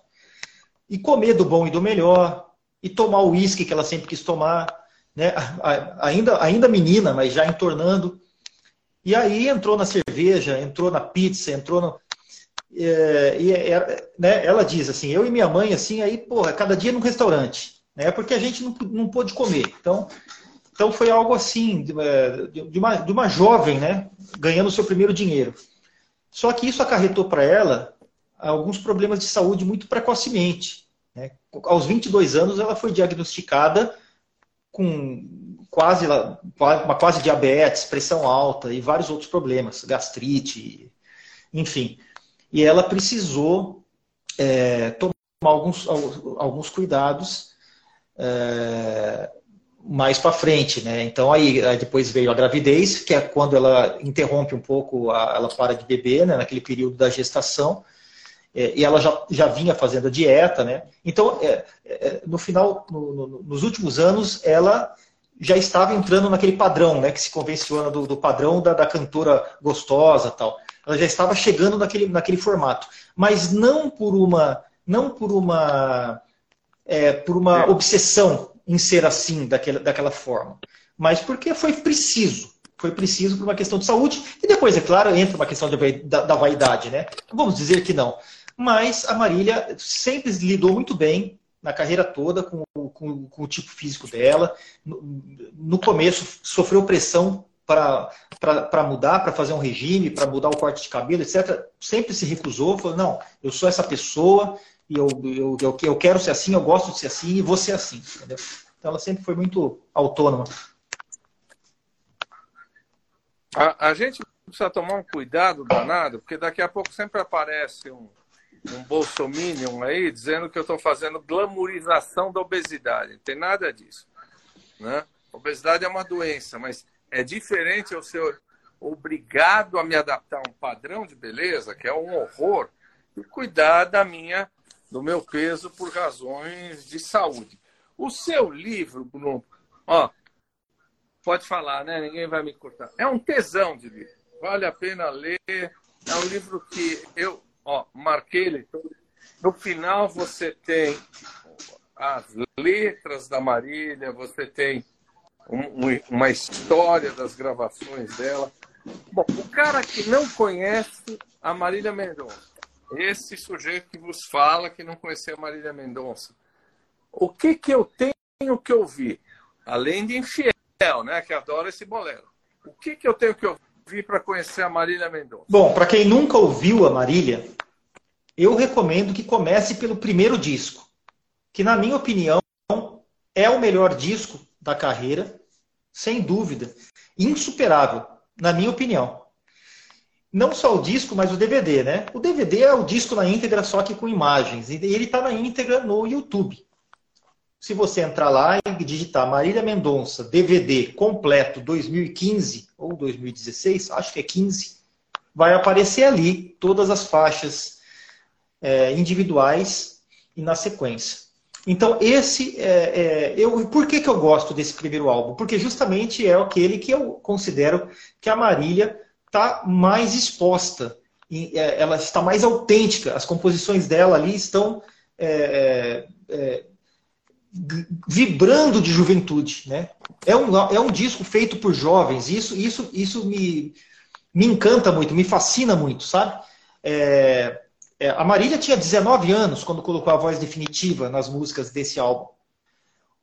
E comer do bom e do melhor, e tomar o uísque que ela sempre quis tomar, né? ainda, ainda menina, mas já entornando. E aí entrou na cerveja, entrou na pizza, entrou no. É, e é, né, ela diz assim, eu e minha mãe, assim, aí, porra, cada dia num restaurante, né? Porque a gente não, não pôde comer. Então, então foi algo assim, de, é, uma, de uma jovem, né? Ganhando o seu primeiro dinheiro. Só que isso acarretou para ela alguns problemas de saúde muito precocemente. Né? Aos 22 anos, ela foi diagnosticada com quase, uma quase diabetes, pressão alta e vários outros problemas, gastrite, enfim. E ela precisou é, tomar alguns, alguns cuidados é, mais para frente, né? Então aí, aí, depois veio a gravidez, que é quando ela interrompe um pouco, a, ela para de beber, né? Naquele período da gestação. É, e ela já, já vinha fazendo a dieta, né? Então, é, é, no final, no, no, nos últimos anos, ela já estava entrando naquele padrão, né, que se convenciona do, do padrão da, da, cantora gostosa tal. Ela já estava chegando naquele, naquele formato, mas não por uma, não por uma, é, por uma obsessão em ser assim, daquela, daquela forma, mas porque foi preciso. Foi preciso por uma questão de saúde, e depois, é claro, entra uma questão de, da, da vaidade, né? Vamos dizer que não. Mas a Marília sempre lidou muito bem na carreira toda com, com, com o tipo físico dela. No, no começo sofreu pressão para mudar, para fazer um regime, para mudar o corte de cabelo, etc. Sempre se recusou, falou, não, eu sou essa pessoa e eu, eu, eu, eu quero ser assim, eu gosto de ser assim e vou ser assim. Entendeu? Então ela sempre foi muito autônoma. A, a gente precisa tomar um cuidado danado, porque daqui a pouco sempre aparece um, um bolsominion aí dizendo que eu estou fazendo glamorização da obesidade. Não tem nada disso. Né? Obesidade é uma doença, mas é diferente eu ser obrigado a me adaptar a um padrão de beleza, que é um horror, e cuidar da minha, do meu peso por razões de saúde. O seu livro, Bruno, ó, pode falar, né? Ninguém vai me cortar. É um tesão de livro. Vale a pena ler. É um livro que eu, ó, marquei ele. No final você tem as letras da Marília, você tem um, uma história das gravações dela. Bom, o cara que não conhece a Marília Mendonça, esse sujeito que vos fala que não conhecia a Marília Mendonça, o que que eu tenho que ouvir? Além de infiel, né, que adora esse bolero. O que que eu tenho que ouvir para conhecer a Marília Mendonça? Bom, para quem nunca ouviu a Marília, eu recomendo que comece pelo primeiro disco, que na minha opinião é o melhor disco da carreira, sem dúvida, insuperável, na minha opinião. Não só o disco, mas o DVD, né? O DVD é o disco na íntegra, só que com imagens. E ele está na íntegra no YouTube. Se você entrar lá e digitar Marília Mendonça, DVD completo 2015 ou 2016, acho que é 15, vai aparecer ali todas as faixas é, individuais e na sequência. Então, esse é, é, eu, por que, que eu gosto desse primeiro álbum? Porque justamente é aquele que eu considero que a Marília está mais exposta, é, ela está mais autêntica, as composições dela ali estão é, é, é vibrando de juventude. Né? É, um, é um disco feito por jovens, isso, isso, isso me, me encanta muito, me fascina muito, sabe? É, é, a Marília tinha 19 anos quando colocou a voz definitiva nas músicas desse álbum.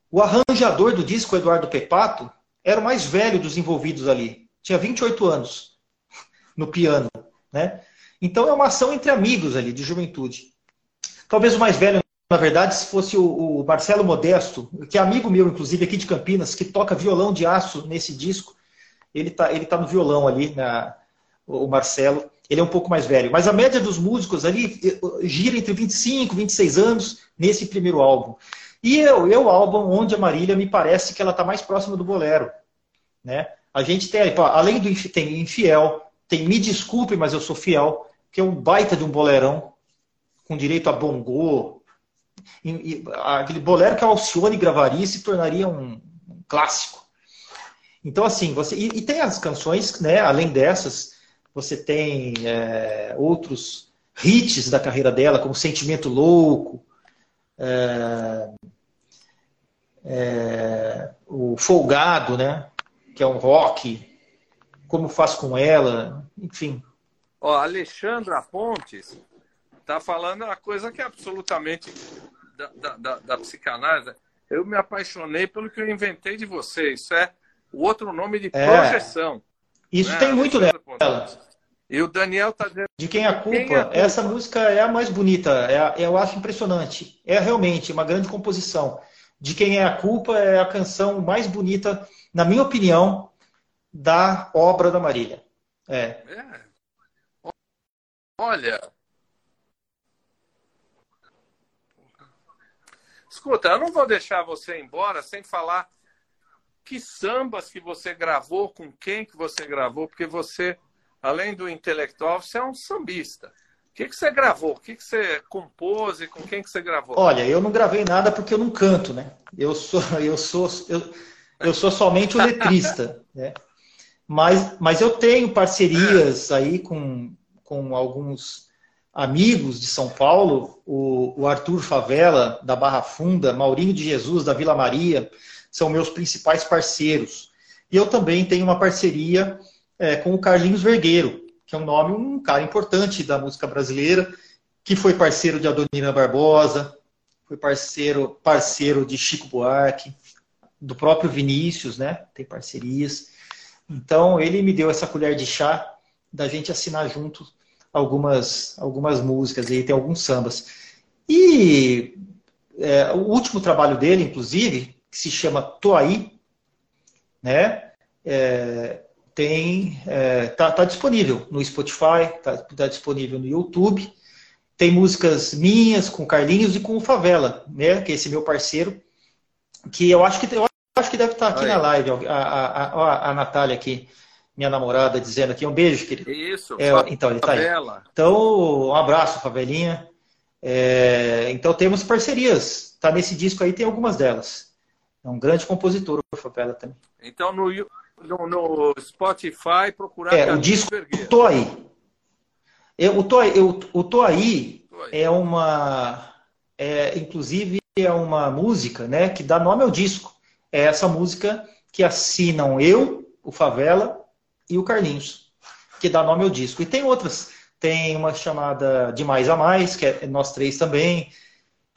O arranjador do disco, Eduardo Pepato, era o mais velho dos envolvidos ali. Tinha 28 anos no piano. Né? Então é uma ação entre amigos ali, de juventude. Talvez o mais velho, na verdade, se fosse o, o Marcelo Modesto, que é amigo meu, inclusive, aqui de Campinas, que toca violão de aço nesse disco. Ele está ele tá no violão ali, na, o Marcelo ele é um pouco mais velho. Mas a média dos músicos ali eh, gira entre 25 e 26 anos nesse primeiro álbum. E é, é o álbum onde a Marília me parece que ela está mais próxima do bolero. Né? A gente tem, além do tem Infiel, tem Me Desculpe, mas eu sou fiel, que é um baita de um bolerão, com direito a bongô. Aquele bolero que a Alcione gravaria se tornaria um, clássico. Então, assim, você. E, e, tem as canções, né, além dessas, você tem é, outros hits da carreira dela, como Sentimento Louco, é, é, o Folgado, né? Que é um rock, como faz com ela, enfim. Ó, Alexandra Pontes está falando uma coisa que é absolutamente da, da, da, psicanálise. Eu me apaixonei pelo que eu inventei de você. Isso é o outro nome de é. projeção. Isso né? tem muito nela. E o Daniel tá dizendo. De quem é a culpa? Quem é a culpa? Essa música é a mais bonita. É, eu acho impressionante. É realmente uma grande composição. De quem é a culpa é a canção mais bonita, na minha opinião, da obra da Marília. É. é. Olha. Escuta, eu não vou deixar você embora sem falar que sambas que você gravou, com quem que você gravou, porque você, além do intelectual, você é um sambista. O que, que você gravou? O que, que você compôs e com quem que você gravou? Olha, eu não gravei nada porque eu não canto, né? Eu sou, eu sou, eu, eu sou somente o letrista, né? Mas, mas eu tenho parcerias aí com, com alguns amigos de São Paulo, o, o Arthur Favela, da Barra Funda, Maurinho de Jesus, da Vila Maria, são meus principais parceiros. E eu também tenho uma parceria é, com o Carlinhos Vergueiro, que é um nome, um cara importante da música brasileira, que foi parceiro de Adonina Barbosa, foi parceiro, parceiro de Chico Buarque, do próprio Vinícius, né? Tem parcerias. Então ele me deu essa colher de chá da gente assinar junto algumas, algumas músicas e tem alguns sambas. E é, o último trabalho dele, inclusive, que se chama Toaí, né? É, tem é, tá, tá, disponível no Spotify, tá, tá, disponível no YouTube. Tem músicas minhas com Carlinhos e com o Favela, né? Que é esse meu parceiro, que eu acho que eu acho que deve estar aqui Oi. na live. A, a, a, a Natália aqui, minha namorada, dizendo aqui um beijo, querido. Isso. É, então ele tá aí. Então um abraço, Favelinha. É, então temos parcerias. Tá nesse disco aí tem algumas delas. É um grande compositor, o Favela também. Então, no, no, no Spotify, procurar. É, o disco. Tô Aí. Eu, o, Tô, eu, o Tô Aí é uma. É, inclusive, é uma música né, que dá nome ao disco. É essa música que assinam eu, o Favela e o Carlinhos, que dá nome ao disco. E tem outras. Tem uma chamada De Mais a Mais, que é nós três também.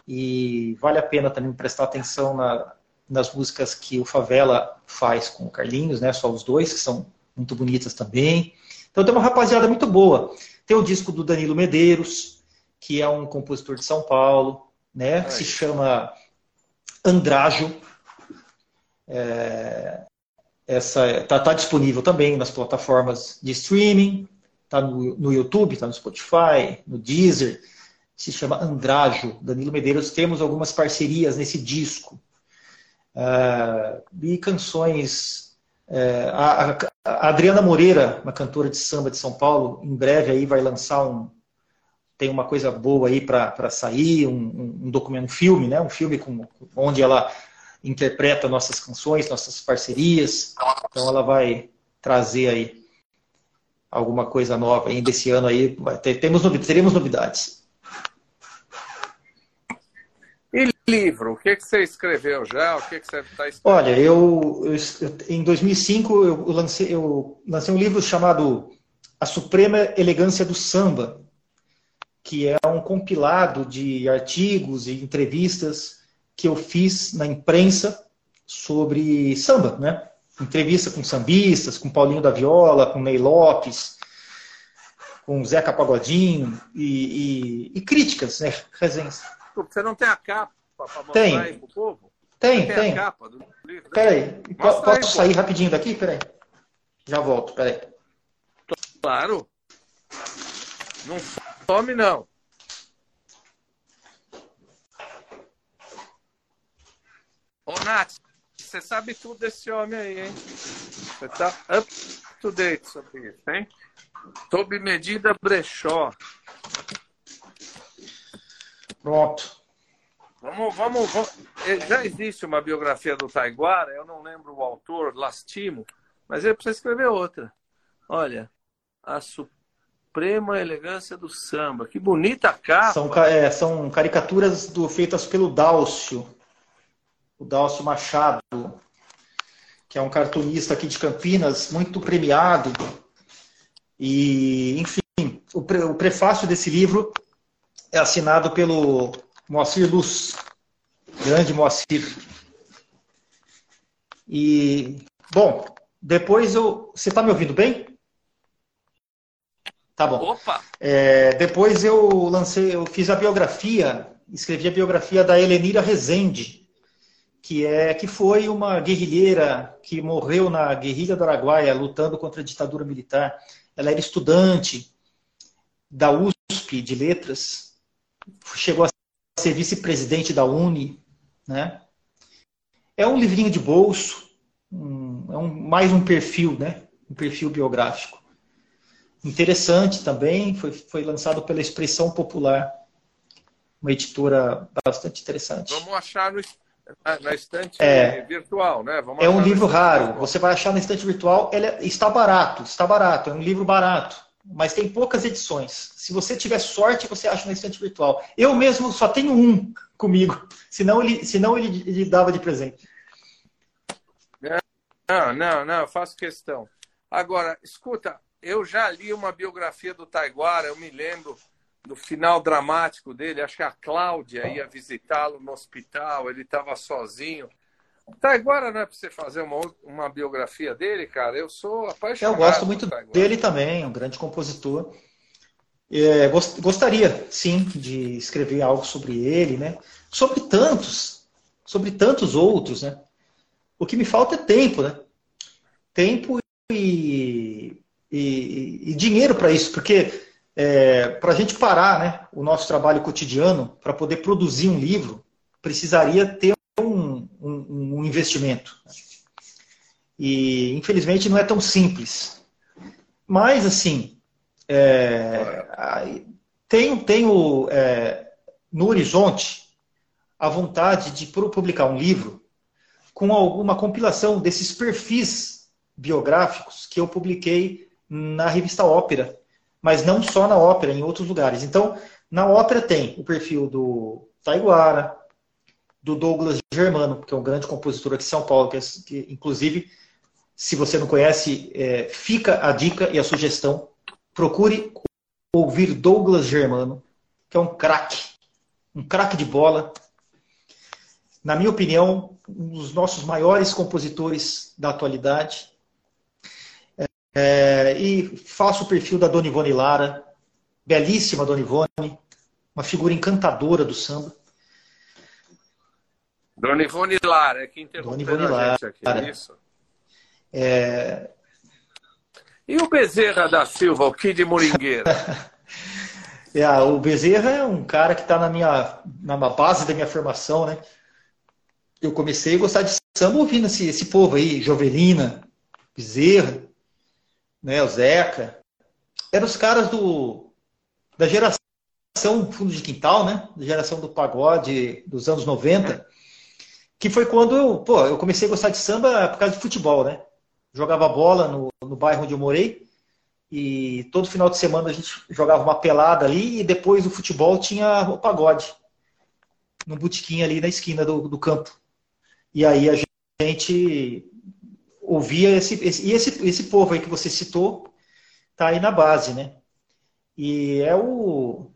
E vale a pena também prestar atenção na, nas músicas que o Favela faz com o Carlinhos, né? Só os dois, que são muito bonitas também. Então tem uma rapaziada muito boa. Tem o disco do Danilo Medeiros, que é um compositor de São Paulo, né? Que se chama Andrajo. É, essa tá, tá, disponível também nas plataformas de streaming, tá no, no YouTube, tá no Spotify, no Deezer. Se chama Andrajo, Danilo Medeiros. Temos algumas parcerias nesse disco. Uh, e canções. Uh, a, a, Adriana Moreira, uma cantora de samba de São Paulo, em breve aí vai lançar um. Tem uma coisa boa aí para sair, um, um, documento, um filme, né? Um filme com, onde ela interpreta nossas canções, nossas parcerias. Então ela vai trazer aí alguma coisa nova ainda esse ano aí. Temos, teremos novidades. E livro, o que, que você escreveu já? O que, que você está escrevendo? Olha, eu, eu, em 2005 eu lancei, eu lancei um livro chamado A Suprema Elegância do Samba, que é um compilado de artigos e entrevistas que eu fiz na imprensa sobre samba, né? Entrevista com sambistas, com Paulinho da Viola, com Ney Lopes, com Zeca Pagodinho e, e, e críticas, né? Resenhas. Você não tem a capa para mostrar tem. aí pro povo? Tem, tem. tem. A capa do? Peraí, posso aí, sair pô. rapidinho daqui? Peraí. Já volto, peraí. Claro. Não some, não. Ô, Nath, você sabe tudo desse homem aí, hein? Você tá up to date sobre isso, hein? Sob medida brechó. Pronto. Vamos, vamos, vamos, é, Já existe uma biografia do Taiguara, eu não lembro o autor, lastimo, mas ele precisa escrever outra. Olha, a suprema elegância do samba. Que bonita capa. São, é, são caricaturas do, feitas pelo Dálcio, o Dálcio Machado, que é um cartunista aqui de Campinas, muito premiado. E, enfim, o, pre, o prefácio desse livro é assinado pelo Moacir Luz, grande Moacir. E, bom, depois eu. Você está me ouvindo bem? Tá bom. Opa! É, depois eu lancei, eu fiz a biografia, escrevi a biografia da Helenira Rezende, que é que foi uma guerrilheira que morreu na guerrilha do Araguaia, lutando contra a ditadura militar. Ela era estudante da USP de letras chegou a ser vice-presidente da Uni, né? É um livrinho de bolso, um, é um, mais um perfil, né? Um perfil biográfico. Interessante também, foi, foi lançado pela Expressão Popular, uma editora bastante interessante. Vamos achar no, na estante é, virtual, né? Vamos é um livro raro. Virtual. Você vai achar na estante virtual. Ele é, está barato, está barato. É um livro barato mas tem poucas edições. Se você tiver sorte, você acha no estante virtual. Eu mesmo só tenho um comigo, senão ele, senão ele, ele dava de presente. Não, não, não, faço questão. Agora, escuta, eu já li uma biografia do Taiguara, eu me lembro do final dramático dele, acho que a Cláudia ia visitá-lo no hospital, ele estava sozinho. Taiguara não é para você fazer uma, uma biografia dele, cara? Eu sou apaixonado. Eu gosto muito dele também, um grande compositor. É, gostaria, sim, de escrever algo sobre ele, né? Sobre tantos, sobre tantos outros, né? O que me falta é tempo, né? Tempo e, e, e dinheiro para isso, porque é, para a gente parar, né, o nosso trabalho cotidiano para poder produzir um livro, precisaria ter um, um, um investimento. E, infelizmente, não é tão simples. Mas, assim, é, tenho, tenho é, no horizonte a vontade de publicar um livro com alguma compilação desses perfis biográficos que eu publiquei na revista Ópera, mas não só na Ópera, em outros lugares. Então, na Ópera tem o perfil do Taiguara, do Douglas Germano, que é um grande compositor aqui em São Paulo, que, é, que inclusive, se você não conhece, é, fica a dica e a sugestão. Procure ouvir Douglas Germano, que é um craque, um craque de bola. Na minha opinião, um dos nossos maiores compositores da atualidade. É, e faço o perfil da Dona Ivone Lara, belíssima Dona Ivone, uma figura encantadora do samba. Dona Ivone Lara, é que interrompeu a gente aqui, é isso? É... E o Bezerra da Silva, o Kid Moringueira? é, o Bezerra é um cara que está na minha na base da minha formação, né? Eu comecei a gostar de samba ouvindo esse, esse povo aí, Jovelina, Bezerra, né, o Zeca. Eram os caras do, da geração fundo de quintal, né? Da geração do pagode dos anos 90 que foi quando eu, pô, eu comecei a gostar de samba por causa de futebol, né? Jogava bola no, no bairro onde eu morei e todo final de semana a gente jogava uma pelada ali e depois do futebol tinha o pagode no botequim ali na esquina do, do campo. E aí a gente ouvia esse, esse, e esse, esse povo aí que você citou tá aí na base, né? E é o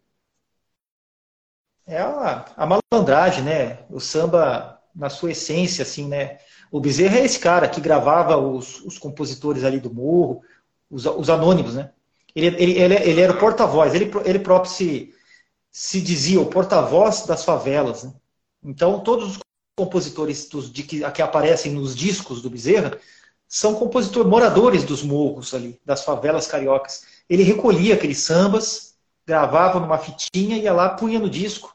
é a, a malandragem, né? O samba na sua essência, assim, né? O Bezerra é esse cara que gravava os, os compositores ali do morro, os, os anônimos, né? Ele, ele, ele, ele era o porta-voz, ele, ele próprio se, se dizia o porta-voz das favelas. Né? Então, todos os compositores dos, de que, que aparecem nos discos do Bezerra são compositores, moradores dos morros ali, das favelas cariocas. Ele recolhia aqueles sambas, gravava numa fitinha, ia lá, punha no disco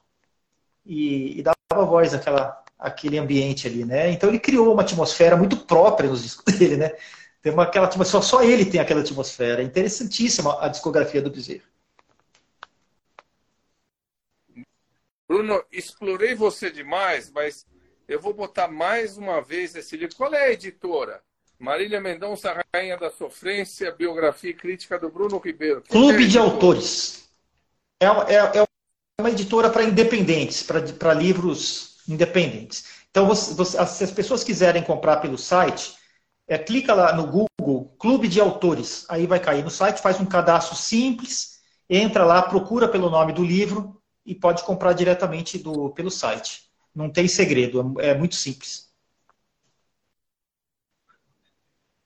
e, e dava voz àquela, aquele ambiente ali, né? Então ele criou uma atmosfera muito própria nos discos dele, né? Tem uma, aquela atmosfera, só ele tem aquela atmosfera. É interessantíssima a discografia do Bezerra. Bruno, explorei você demais, mas eu vou botar mais uma vez esse livro. Qual é a editora? Marília Mendonça, Rainha da Sofrência, Biografia e Crítica do Bruno Ribeiro. Clube é de Autores. É, é, é uma editora para independentes, para livros independentes. Então, você, você, se as pessoas quiserem comprar pelo site, é, clica lá no Google Clube de Autores, aí vai cair no site, faz um cadastro simples, entra lá, procura pelo nome do livro e pode comprar diretamente do, pelo site. Não tem segredo, é, é muito simples.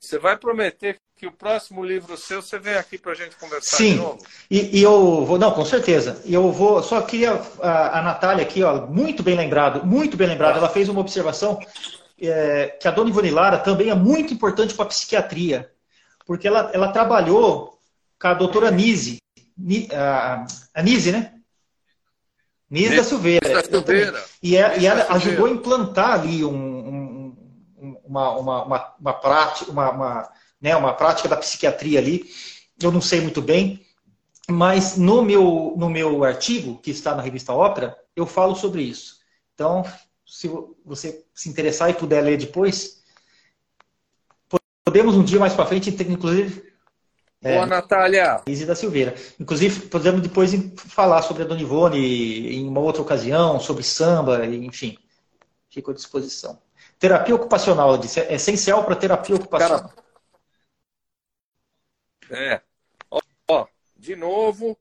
Você vai prometer que o próximo livro seu você vem aqui para a gente conversar Sim. de novo? E, e eu vou, não, com certeza. E eu vou, só queria a, a Natália aqui, ó, muito bem lembrado, muito bem lembrado. Ela fez uma observação é, que a dona Ivone Lara também é muito importante para a psiquiatria, porque ela, ela trabalhou com a doutora Nise, a, a Nise, né? Nise da Silveira. Da Silveira. E, é, e ela ajudou a implantar ali um, uma, uma, uma, uma prática, uma, uma né, uma prática da psiquiatria ali, eu não sei muito bem, mas no meu, no meu artigo, que está na revista Ópera, eu falo sobre isso. Então, se você se interessar e puder ler depois, podemos um dia mais para frente, inclusive. Boa, é, Natália! Izzy da Silveira. Inclusive, podemos depois falar sobre a Dona Ivone em uma outra ocasião, sobre samba, enfim. Fico à disposição. Terapia ocupacional, eu disse, é essencial para terapia ocupacional. Cara, é. Ó, ó, de novo,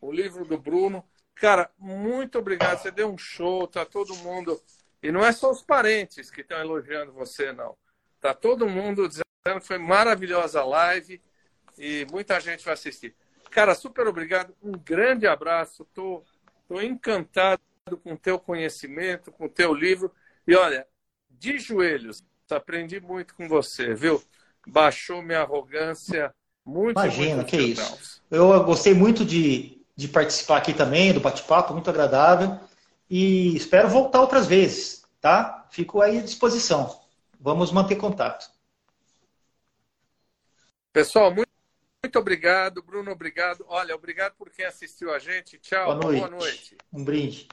o livro do Bruno. Cara, muito obrigado. Você deu um show, tá todo mundo. E não é só os parentes que estão elogiando você, não. Tá todo mundo dizendo que foi maravilhosa a live e muita gente vai assistir. Cara, super obrigado. Um grande abraço. Tô, tô encantado com o teu conhecimento, com o teu livro. E olha, de joelhos, aprendi muito com você, viu? Baixou minha arrogância muito, Imagina, muito que isso. Eu gostei muito de, de participar aqui também, do bate-papo, muito agradável. E espero voltar outras vezes, tá? Fico aí à disposição. Vamos manter contato. Pessoal, muito, muito obrigado. Bruno, obrigado. Olha, obrigado por quem assistiu a gente. Tchau. Boa noite. Boa noite. Um brinde.